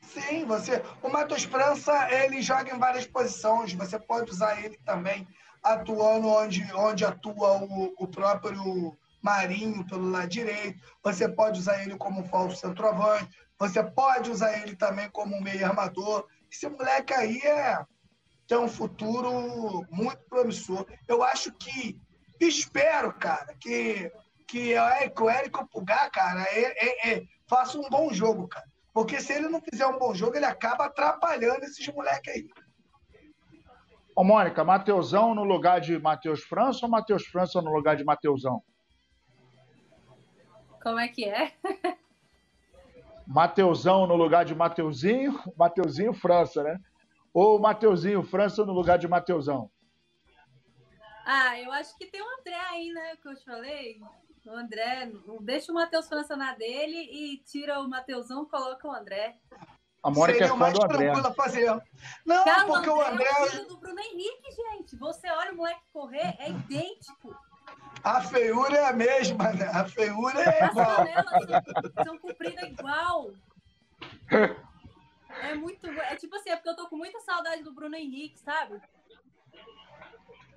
Speaker 3: Sim, você. O Matheus França, ele joga em várias posições. Você pode usar ele também atuando onde, onde atua o, o próprio Marinho pelo lado direito. Você pode usar ele como falso centroavante. Você pode usar ele também como meio armador. Esse moleque aí é tem um futuro muito promissor. Eu acho que Espero, cara, que, que, o Érico Pulgar, cara, é, é, é, faça um bom jogo, cara. Porque se ele não fizer um bom jogo, ele acaba atrapalhando esses moleques aí.
Speaker 1: Ô, Mônica, Mateusão no lugar de Matheus França ou Matheus França no lugar de Mateusão?
Speaker 2: Como é que é?
Speaker 1: Mateusão no lugar de Mateuzinho, Mateuzinho França, né? Ou Mateuzinho França no lugar de Mateusão?
Speaker 2: Ah, eu acho que tem o André aí, né? Que eu te falei. O André, deixa o Matheus França na dele e tira o Mateusão coloca o André.
Speaker 1: A Mônica é fã do André.
Speaker 3: Fazer. Não, Cara, porque o
Speaker 2: André. É o filho do Bruno Henrique, gente. Você olha o moleque correr, é idêntico.
Speaker 3: A feiura é a mesma, né? A feiura é
Speaker 2: As igual. As são compridas igual. É muito. É tipo assim, é porque eu tô com muita saudade do Bruno Henrique, sabe?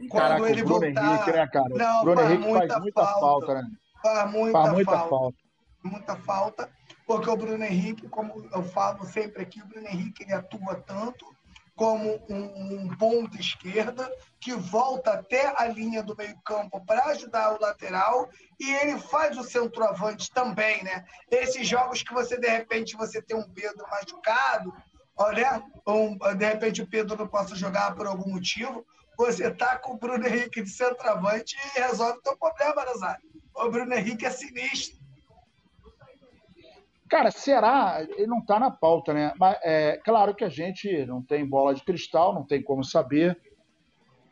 Speaker 1: Caraca, ele o Bruno voltar... Henrique, né, cara? Não, Bruno Henrique muita faz muita falta, falta né?
Speaker 3: Faz muita, faz muita falta. falta. Muita falta, porque o Bruno Henrique, como eu falo sempre aqui, o Bruno Henrique ele atua tanto como um, um ponto esquerda que volta até a linha do meio-campo para ajudar o lateral e ele faz o centroavante também, né? Esses jogos que você de repente você tem um Pedro machucado, olha, um, de repente o Pedro não possa jogar por algum motivo, você tá com o Bruno Henrique de centroavante e resolve o teu problema, Nazário. O Bruno Henrique é sinistro.
Speaker 1: Cara, será? Ele não está na pauta, né? Mas é claro que a gente não tem bola de cristal, não tem como saber.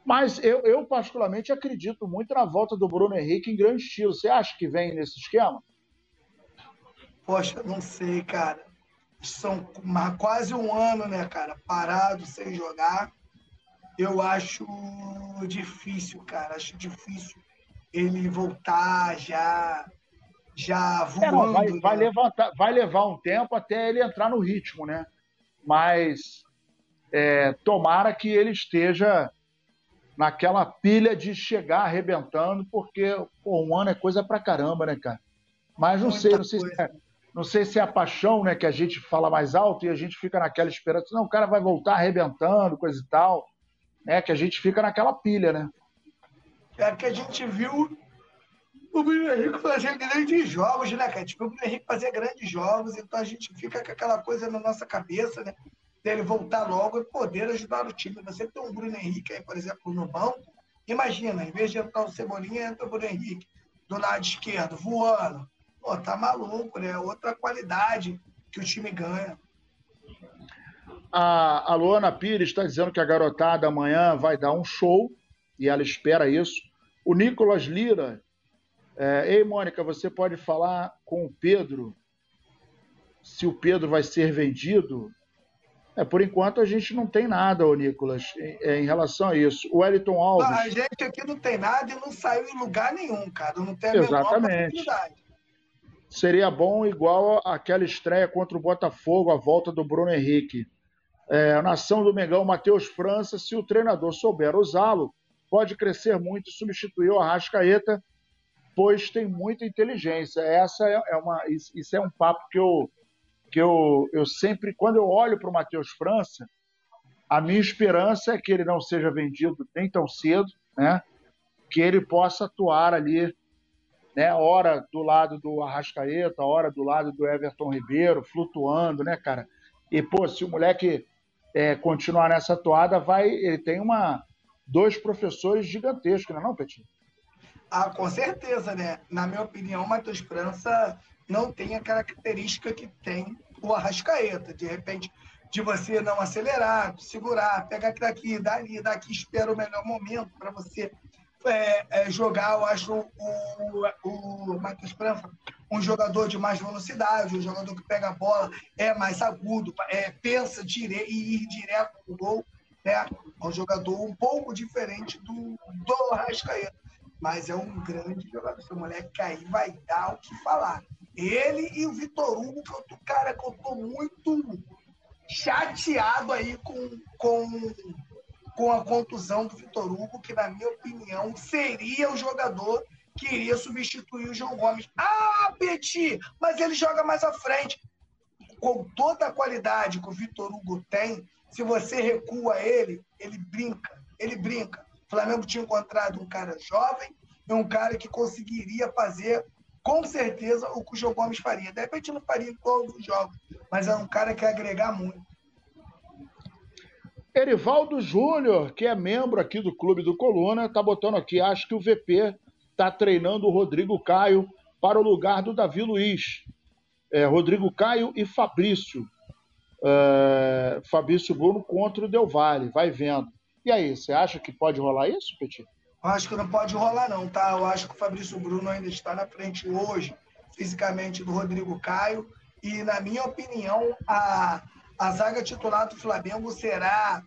Speaker 1: Mas eu, eu, particularmente acredito muito na volta do Bruno Henrique em grande estilo. Você acha que vem nesse esquema?
Speaker 3: Poxa, não sei, cara. São quase um ano, né, cara? Parado, sem jogar eu acho difícil, cara. Acho difícil ele voltar já já voando. É, não,
Speaker 1: vai, vai, né? levantar, vai levar um tempo até ele entrar no ritmo, né? Mas é, tomara que ele esteja naquela pilha de chegar arrebentando, porque pô, um ano é coisa pra caramba, né, cara? Mas não Muita sei, não sei, se é, não sei se é a paixão, né, que a gente fala mais alto e a gente fica naquela esperança, não, o cara vai voltar arrebentando, coisa e tal né? Que a gente fica naquela pilha, né?
Speaker 3: É que a gente viu o Bruno Henrique fazer grandes jogos, né, cara? Tipo, o Bruno Henrique fazer grandes jogos, então a gente fica com aquela coisa na nossa cabeça, né? Dele voltar logo e poder ajudar o time. Você tem um Bruno Henrique aí, por exemplo, no banco, imagina, em vez de entrar o Cebolinha, entra o Bruno Henrique do lado esquerdo, voando. Pô, tá maluco, né? Outra qualidade que o time ganha.
Speaker 1: A, a Luana Pires está dizendo que a garotada amanhã vai dar um show, e ela espera isso. O Nicolas Lira. É, Ei, Mônica, você pode falar com o Pedro se o Pedro vai ser vendido? É, por enquanto a gente não tem nada, ô Nicolas, em, é, em relação a isso. O Wellington Alves.
Speaker 3: A gente aqui não tem nada e não saiu em lugar nenhum, cara. Não tem a
Speaker 1: Exatamente. Seria bom igual aquela estreia contra o Botafogo, a volta do Bruno Henrique. É, nação do Mengão, Matheus França, se o treinador souber usá-lo, pode crescer muito e substituir o Arrascaeta, pois tem muita inteligência. Essa é, é uma, isso é um papo que eu, que eu, eu sempre, quando eu olho para o Matheus França, a minha esperança é que ele não seja vendido nem tão cedo, né? que ele possa atuar ali, né? hora do lado do Arrascaeta, hora do lado do Everton Ribeiro, flutuando, né, cara? E, pô, se o moleque é, continuar nessa toada, vai, ele tem uma, dois professores gigantescos, não é não, Petit?
Speaker 3: Ah, com certeza, né? Na minha opinião, o Matheus França não tem a característica que tem o Arrascaeta. De repente, de você não acelerar, segurar, pegar daqui, dali, daqui, espera o melhor momento para você é, é, jogar. Eu acho o, o, o Matheus França um jogador de mais velocidade, um jogador que pega a bola, é mais agudo, é, pensa dire e ir direto o gol. Né? É um jogador um pouco diferente do, do Arrascaeta. Mas é um grande jogador. Se o moleque cair, vai dar o que falar. Ele e o Vitor Hugo, que eu tô, cara, que eu tô muito chateado aí com, com, com a contusão do Vitor Hugo, que, na minha opinião, seria o jogador que iria substituir o João Gomes. Ah, Petit, mas ele joga mais à frente. Com toda a qualidade que o Vitor Hugo tem, se você recua ele, ele brinca, ele brinca. O Flamengo tinha encontrado um cara jovem e um cara que conseguiria fazer, com certeza, o que o João Gomes faria. De repente não faria em todos os jogos, mas é um cara que agregar muito.
Speaker 1: Erivaldo Júnior, que é membro aqui do Clube do Coluna, está botando aqui, acho que o VP está treinando o Rodrigo Caio para o lugar do Davi Luiz. É, Rodrigo Caio e Fabrício. É, Fabrício Bruno contra o Del Valle, vai vendo. E aí, você acha que pode rolar isso, Petit?
Speaker 3: Eu acho que não pode rolar, não, tá? Eu acho que o Fabrício Bruno ainda está na frente hoje, fisicamente, do Rodrigo Caio. E, na minha opinião, a, a zaga titular do Flamengo será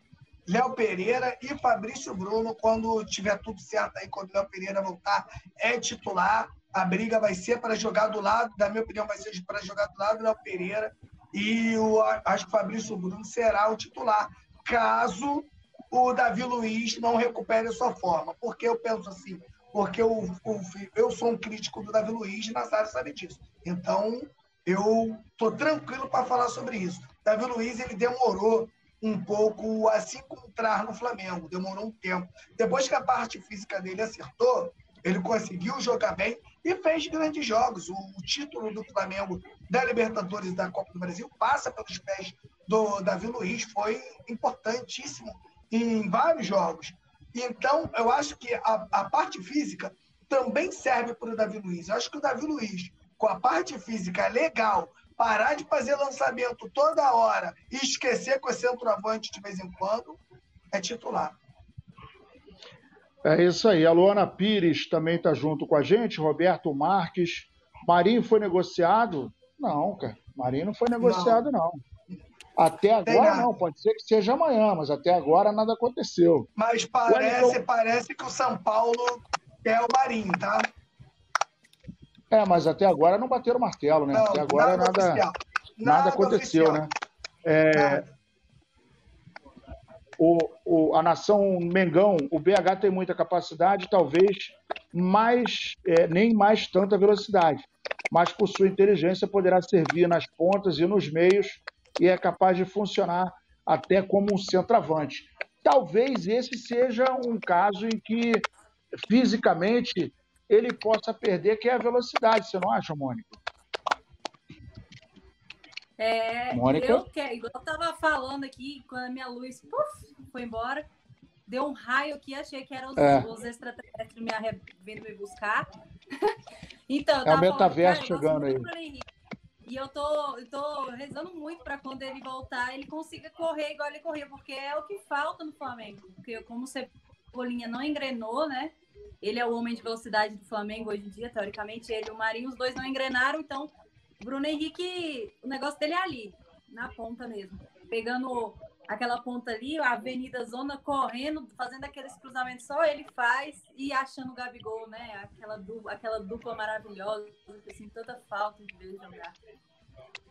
Speaker 3: Léo Pereira e Fabrício Bruno, quando tiver tudo certo aí, quando o Léo Pereira voltar, é titular. A briga vai ser para jogar do lado, da minha opinião, vai ser para jogar do lado do Léo Pereira. E o, acho que o Fabrício Bruno será o titular, caso o Davi Luiz não recupere a sua forma. Porque eu penso assim, porque o, eu sou um crítico do Davi Luiz e Nazário sabe disso. Então, eu tô tranquilo para falar sobre isso. Davi Luiz, ele demorou um pouco a se encontrar no Flamengo. Demorou um tempo. Depois que a parte física dele acertou, ele conseguiu jogar bem e fez grandes jogos. O, título do Flamengo da Libertadores da Copa do Brasil passa pelos pés do Davi Luiz, foi importantíssimo em vários jogos. Então, eu acho que a, a parte física também serve para o Davi Luiz. Eu acho que o Davi Luiz, com a parte física legal, parar de fazer lançamento toda hora e esquecer com o centroavante de vez em quando, é titular.
Speaker 1: É isso aí. A Luana Pires também está junto com a gente, Roberto Marques. Marinho foi negociado? Não, cara. Marinho não foi negociado, não. não. Até agora não, pode ser que seja amanhã, mas até agora nada aconteceu.
Speaker 3: Mas parece, parece que o São Paulo é o Marinho, tá?
Speaker 1: É, mas até agora não bateram o martelo, né? Não, até agora nada, nada, nada, nada aconteceu, oficial. né? É, o, o, a nação Mengão, o BH tem muita capacidade, talvez mais, é, nem mais tanta velocidade, mas por sua inteligência poderá servir nas pontas e nos meios e é capaz de funcionar até como um centroavante. Talvez esse seja um caso em que fisicamente ele possa perder, que é a velocidade, você não acha, Mônica?
Speaker 2: É, Mônica? eu quero, igual eu estava falando aqui, quando a minha luz puff, foi embora, deu um raio aqui, achei que eram os, é. os extraterrestres me vindo me buscar. então,
Speaker 1: é o metaverso chegando aí.
Speaker 2: E eu tô, eu tô rezando muito para quando ele voltar, ele consiga correr igual ele corria, porque é o que falta no Flamengo. Porque como você Cebolinha não engrenou, né? Ele é o homem de velocidade do Flamengo hoje em dia, teoricamente. Ele e o Marinho, os dois não engrenaram, então Bruno Henrique, o negócio dele é ali, na ponta mesmo. Pegando aquela ponta ali, a Avenida Zona correndo, fazendo aqueles cruzamentos só ele faz e achando o Gabigol, né? Aquela dupla, aquela dupla maravilhosa, assim, tanta falta de ver jogar.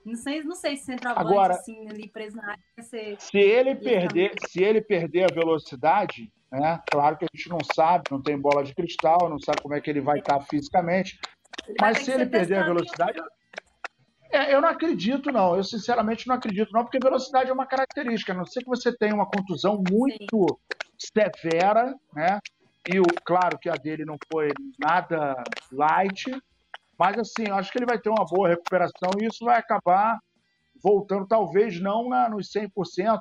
Speaker 2: Não sei, não sei se centroavante
Speaker 1: Agora,
Speaker 2: assim, ali preso na área ser...
Speaker 1: Se ele perder, se ele perder a velocidade, né? Claro que a gente não sabe, não tem bola de cristal, não sabe como é que ele vai estar fisicamente. Mas se ele perder a velocidade, é, eu não acredito, não. Eu sinceramente não acredito, não, porque velocidade é uma característica. A não ser que você tenha uma contusão muito Sim. severa, né? E o, claro que a dele não foi nada light, mas assim, eu acho que ele vai ter uma boa recuperação e isso vai acabar voltando, talvez não na, nos 100%,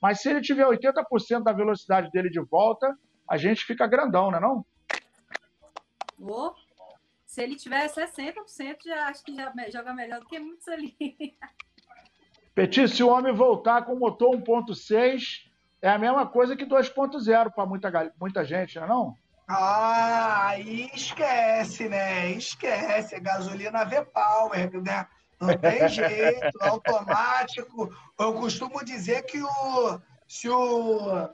Speaker 1: mas se ele tiver 80% da velocidade dele de volta, a gente fica grandão, né não?
Speaker 2: Oh, se ele tiver 60%, já acho que já joga melhor do que muitos ali.
Speaker 1: Petit, se o homem voltar com motor 1.6, é a mesma coisa que 2.0 para muita, muita gente, não é não?
Speaker 3: Ah, aí esquece, né? Esquece. É gasolina V-Power, né? Não tem jeito, automático. Eu costumo dizer que o, se o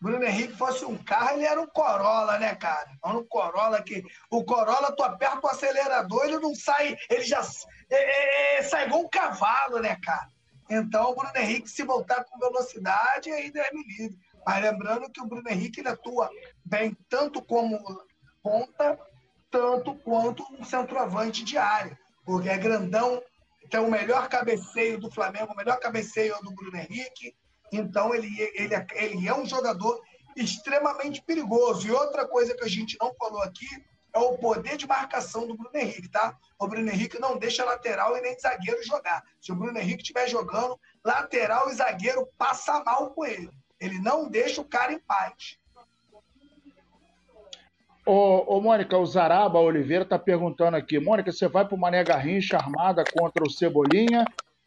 Speaker 3: Bruno Henrique fosse um carro, ele era um Corolla, né, cara? Era um Corolla que. O Corolla, tu aperta o acelerador, ele não sai. Ele já. É, é, é sai igual um cavalo, né, cara? Então, o Bruno Henrique, se voltar com velocidade, aí me livre. Mas lembrando que o Bruno Henrique ele atua bem tanto como ponta, tanto quanto um centroavante de área. Porque é grandão, tem o melhor cabeceio do Flamengo, o melhor cabeceio é do Bruno Henrique. Então ele, ele, ele é um jogador extremamente perigoso. E outra coisa que a gente não falou aqui é o poder de marcação do Bruno Henrique, tá? O Bruno Henrique não deixa lateral e nem zagueiro jogar. Se o Bruno Henrique estiver jogando, lateral e zagueiro passa mal com ele. Ele não deixa o cara em paz.
Speaker 1: Ô, ô Mônica, o Zaraba Oliveira está perguntando aqui. Mônica, você vai para uma Mané Garrincha armada contra o Cebolinha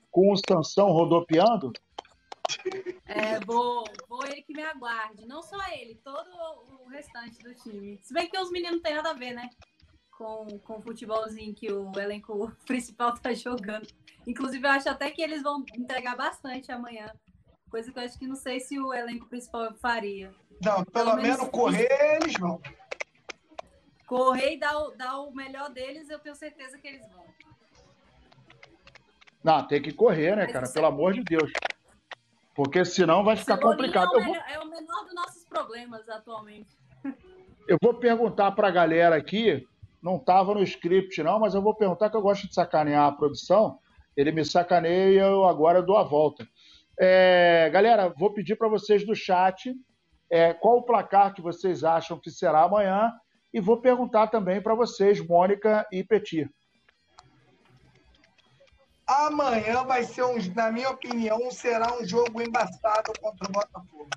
Speaker 1: com o Sansão rodopiando?
Speaker 2: É, vou, vou ele que me aguarde. Não só ele, todo o restante do time. Se bem que os meninos não tem nada a ver, né? Com, com o futebolzinho que o elenco principal tá jogando. Inclusive, eu acho até que eles vão entregar bastante amanhã. Coisa que eu acho que não sei se o elenco principal faria.
Speaker 3: Não, pelo, pelo menos, menos correr eles vão.
Speaker 2: Correr e dar o, dar o melhor deles, eu tenho certeza que eles vão.
Speaker 1: Não, tem que correr, né, Mas cara? Pelo é... amor de Deus. Porque senão vai ficar complicado.
Speaker 2: É o, vou... é o menor dos nossos problemas atualmente.
Speaker 1: Eu vou perguntar para a galera aqui, não estava no script não, mas eu vou perguntar que eu gosto de sacanear a produção. Ele me sacaneia e eu agora dou a volta. É, galera, vou pedir para vocês do chat é, qual o placar que vocês acham que será amanhã e vou perguntar também para vocês, Mônica e Petit.
Speaker 3: Amanhã vai ser, um, na minha opinião, será um jogo embaçado contra o Botafogo.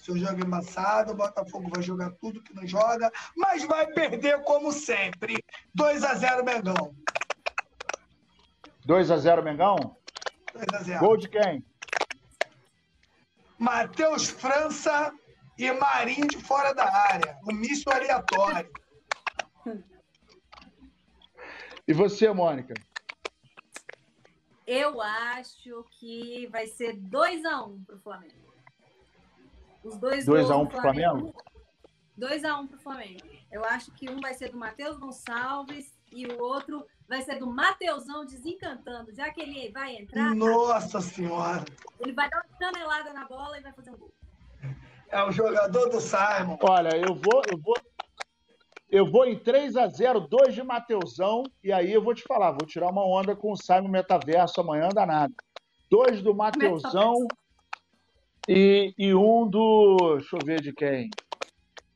Speaker 3: Seu jogo embaçado, o Botafogo vai jogar tudo que não joga, mas vai perder como sempre. 2 a 0 Mengão.
Speaker 1: 2 a 0 Mengão?
Speaker 3: 2 a 0.
Speaker 1: Gol de quem?
Speaker 3: Matheus França e Marinho de fora da área. O míssil aleatório.
Speaker 1: E você, Mônica?
Speaker 2: Eu acho que vai ser 2x1 um para o Flamengo. Os dois
Speaker 1: 2x1 um para o Flamengo?
Speaker 2: 2x1 um para o Flamengo. Eu acho que um vai ser do Matheus Gonçalves e o outro vai ser do Mateusão desencantando. Já que ele vai entrar.
Speaker 3: Nossa Senhora!
Speaker 2: Ele vai dar uma canelada na bola e vai fazer um gol.
Speaker 3: É o jogador do Simon.
Speaker 1: Olha, eu vou, eu vou, eu vou em 3 a 0 2 de Mateusão, e aí eu vou te falar, vou tirar uma onda com o Simon Metaverso amanhã, danado. Dois do Mateusão e, e um do. Deixa eu ver de quem.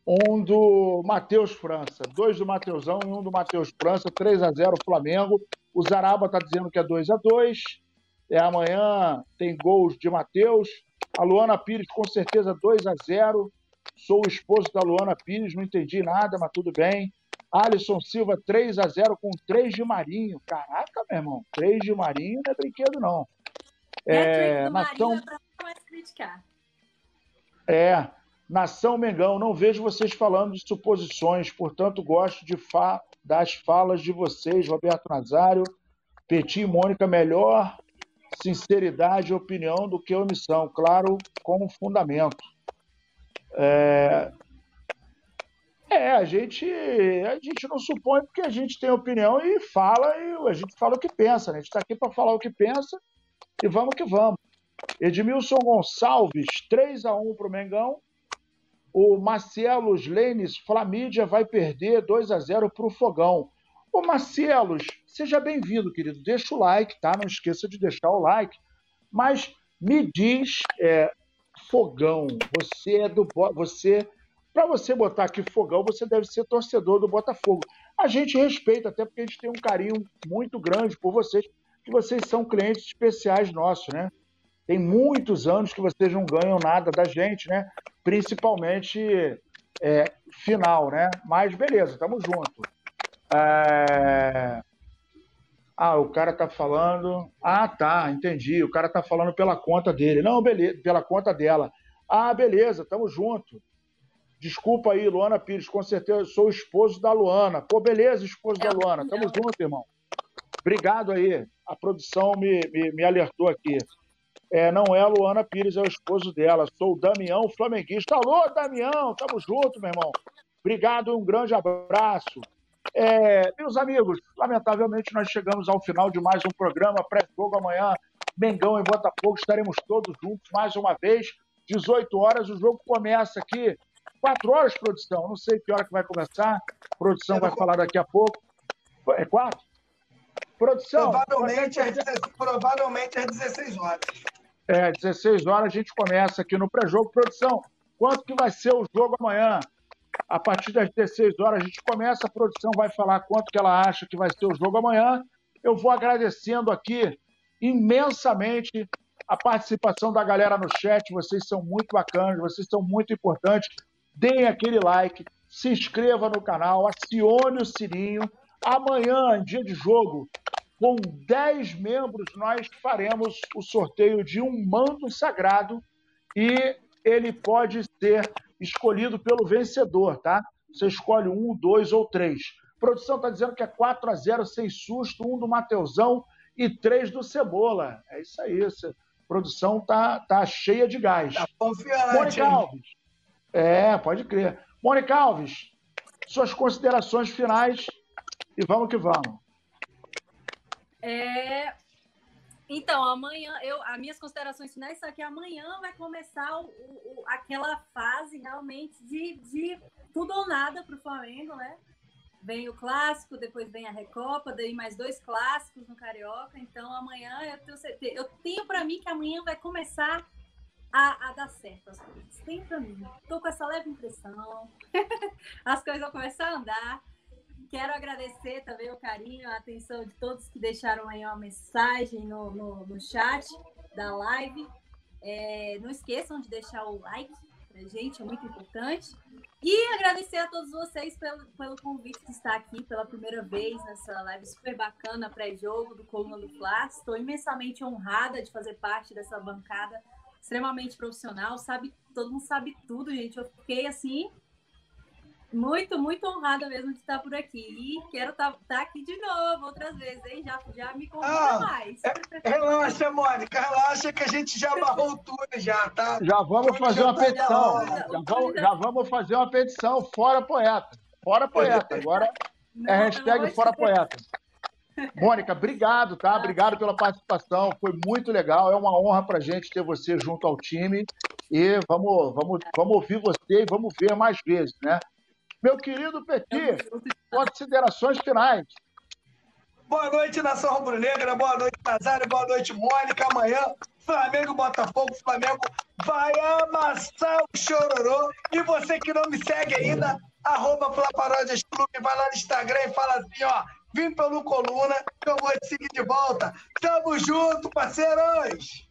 Speaker 1: Um do Matheus França. Dois do Mateusão e um do Matheus França. 3 a 0 Flamengo. O Zaraba está dizendo que é 2 a 2 É amanhã tem gols de Matheus. A Luana Pires, com certeza, 2 a 0 Sou o esposo da Luana Pires, não entendi nada, mas tudo bem. Alisson Silva, 3 a 0 com 3 de Marinho. Caraca, meu irmão, 3 de Marinho não é brinquedo, não.
Speaker 2: É, é nação... mais criticar.
Speaker 1: É. Nação Mengão, não vejo vocês falando de suposições, portanto gosto de fa das falas de vocês, Roberto Nazário, Petit e Mônica, melhor sinceridade e opinião do que omissão, claro, com fundamento. É, é, a gente, a gente não supõe porque a gente tem opinião e fala, e a gente fala o que pensa, né? A gente está aqui para falar o que pensa e vamos que vamos. Edmilson Gonçalves, 3 a 1 para o Mengão. O Marcelos Lenes, Flamídia vai perder 2 a 0 para o Fogão. Ô Marcelos, seja bem-vindo, querido. Deixa o like, tá? Não esqueça de deixar o like. Mas me diz, é, Fogão, você é do. Você. Para você botar aqui Fogão, você deve ser torcedor do Botafogo. A gente respeita, até porque a gente tem um carinho muito grande por vocês, que vocês são clientes especiais nossos, né? Tem muitos anos que vocês não ganham nada da gente, né? Principalmente é, final, né? Mas beleza, estamos juntos. É... Ah, o cara tá falando. Ah, tá, entendi. O cara tá falando pela conta dele. Não, beleza, pela conta dela. Ah, beleza, tamo junto. Desculpa aí, Luana Pires, com certeza eu sou o esposo da Luana. Pô, beleza, esposo da Luana. Tamo junto, irmão. Obrigado aí. A produção me, me, me alertou aqui. É, não é a Luana Pires, é o esposo dela. Sou o Damião, flamenguista. Alô, Damião, tamo junto, meu irmão. Obrigado, um grande abraço. É, meus amigos, lamentavelmente nós chegamos ao final de mais um programa pré-jogo amanhã. Mengão e Botafogo, estaremos todos juntos mais uma vez. 18 horas, o jogo começa aqui. 4 horas, produção. Não sei que hora que vai começar. A produção vai falar daqui a pouco. É 4?
Speaker 3: Produção. Provavelmente, é, provavelmente às 16 horas.
Speaker 1: É, 16 horas a gente começa aqui no pré-jogo. Produção, quanto que vai ser o jogo amanhã? A partir das 16 horas a gente começa, a produção vai falar quanto que ela acha que vai ser o jogo amanhã. Eu vou agradecendo aqui imensamente a participação da galera no chat. Vocês são muito bacanas, vocês são muito importantes. Deem aquele like, se inscreva no canal, acione o sininho. Amanhã, dia de jogo, com 10 membros, nós faremos o sorteio de um manto sagrado e ele pode ser escolhido pelo vencedor, tá? Você escolhe um, dois ou três. A produção está dizendo que é 4 a 0 sem susto, um do Mateusão e três do Cebola. É isso aí. A produção tá, tá cheia de gás. Tá
Speaker 3: confiante. Mônica
Speaker 1: Alves. É, pode crer. Mônica Alves, suas considerações finais e vamos que vamos.
Speaker 2: É, então, amanhã, eu, as minhas considerações finais são que amanhã vai começar o, o, aquela fase realmente de, de tudo ou nada para o Flamengo, né? Vem o clássico, depois vem a Recopa, daí mais dois clássicos no Carioca. Então, amanhã eu tenho certeza, eu tenho para mim que amanhã vai começar a, a dar certo as coisas. Tem para mim. Tô com essa leve impressão. as coisas vão começar a andar. Quero agradecer também o carinho, a atenção de todos que deixaram aí uma mensagem no, no, no chat da live. É, não esqueçam de deixar o like pra gente, é muito importante. E agradecer a todos vocês pelo, pelo convite de estar aqui pela primeira vez nessa live super bacana pré-jogo do Coluna do Fla. Estou imensamente honrada de fazer parte dessa bancada extremamente profissional. Sabe, todo mundo sabe tudo, gente. Eu fiquei assim muito, muito honrada mesmo de estar por aqui. E quero estar, tá, tá aqui de novo outras vezes, hein? Já, já me convida ah, mais.
Speaker 3: É, relaxa, Mônica, relaxa que a gente já amarrou tudo já, tá?
Speaker 1: Já vamos fazer uma petição. Já vamos, já vamos fazer uma petição. Fora poeta. Fora poeta. Agora é hashtag fora poeta. Mônica, obrigado, tá? Obrigado pela participação. Foi muito legal. É uma honra para gente ter você junto ao time. E vamos, vamos, vamos ouvir você e vamos ver mais vezes, né? Meu querido Petit, considerações finais.
Speaker 3: Boa noite, nação rubro-negra. Boa noite, Nazário. Boa noite, Mônica. Amanhã, Flamengo Botafogo. Flamengo vai amassar o chororô. E você que não me segue ainda, arroba Flaparódias Clube, vai lá no Instagram e fala assim, ó, vim pelo Coluna, que eu vou te seguir de volta. Tamo junto, parceiros!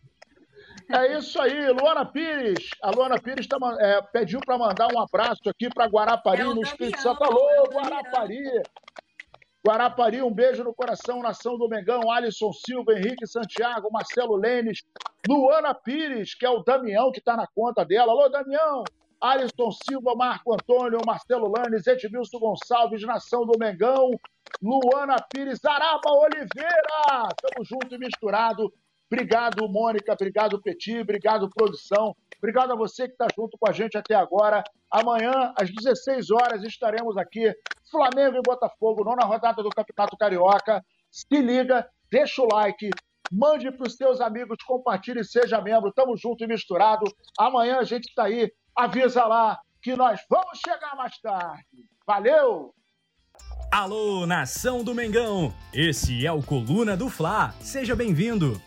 Speaker 1: É isso aí, Luana Pires. A Luana Pires tá, é, pediu para mandar um abraço aqui para Guarapari, é no Espírito Santo. Alô, Guarapari! Guarapari, um beijo no coração, nação do Mengão, Alisson Silva, Henrique Santiago, Marcelo Lênis, Luana Pires, que é o Damião que está na conta dela. Alô, Damião! Alisson Silva, Marco Antônio, Marcelo Lanes, Edmilson Gonçalves, Nação do Mengão, Luana Pires, Araba Oliveira. Tamo junto e misturado. Obrigado, Mônica. Obrigado, Petit. Obrigado, produção. Obrigado a você que está junto com a gente até agora. Amanhã, às 16 horas, estaremos aqui. Flamengo e Botafogo, nona rodada do Campeonato Carioca. Se liga, deixa o like, mande para os seus amigos, compartilhe, seja membro. Tamo junto e misturado. Amanhã a gente está aí. Avisa lá que nós vamos chegar mais tarde. Valeu!
Speaker 4: Alô, nação do Mengão! Esse é o Coluna do Fla. Seja bem-vindo!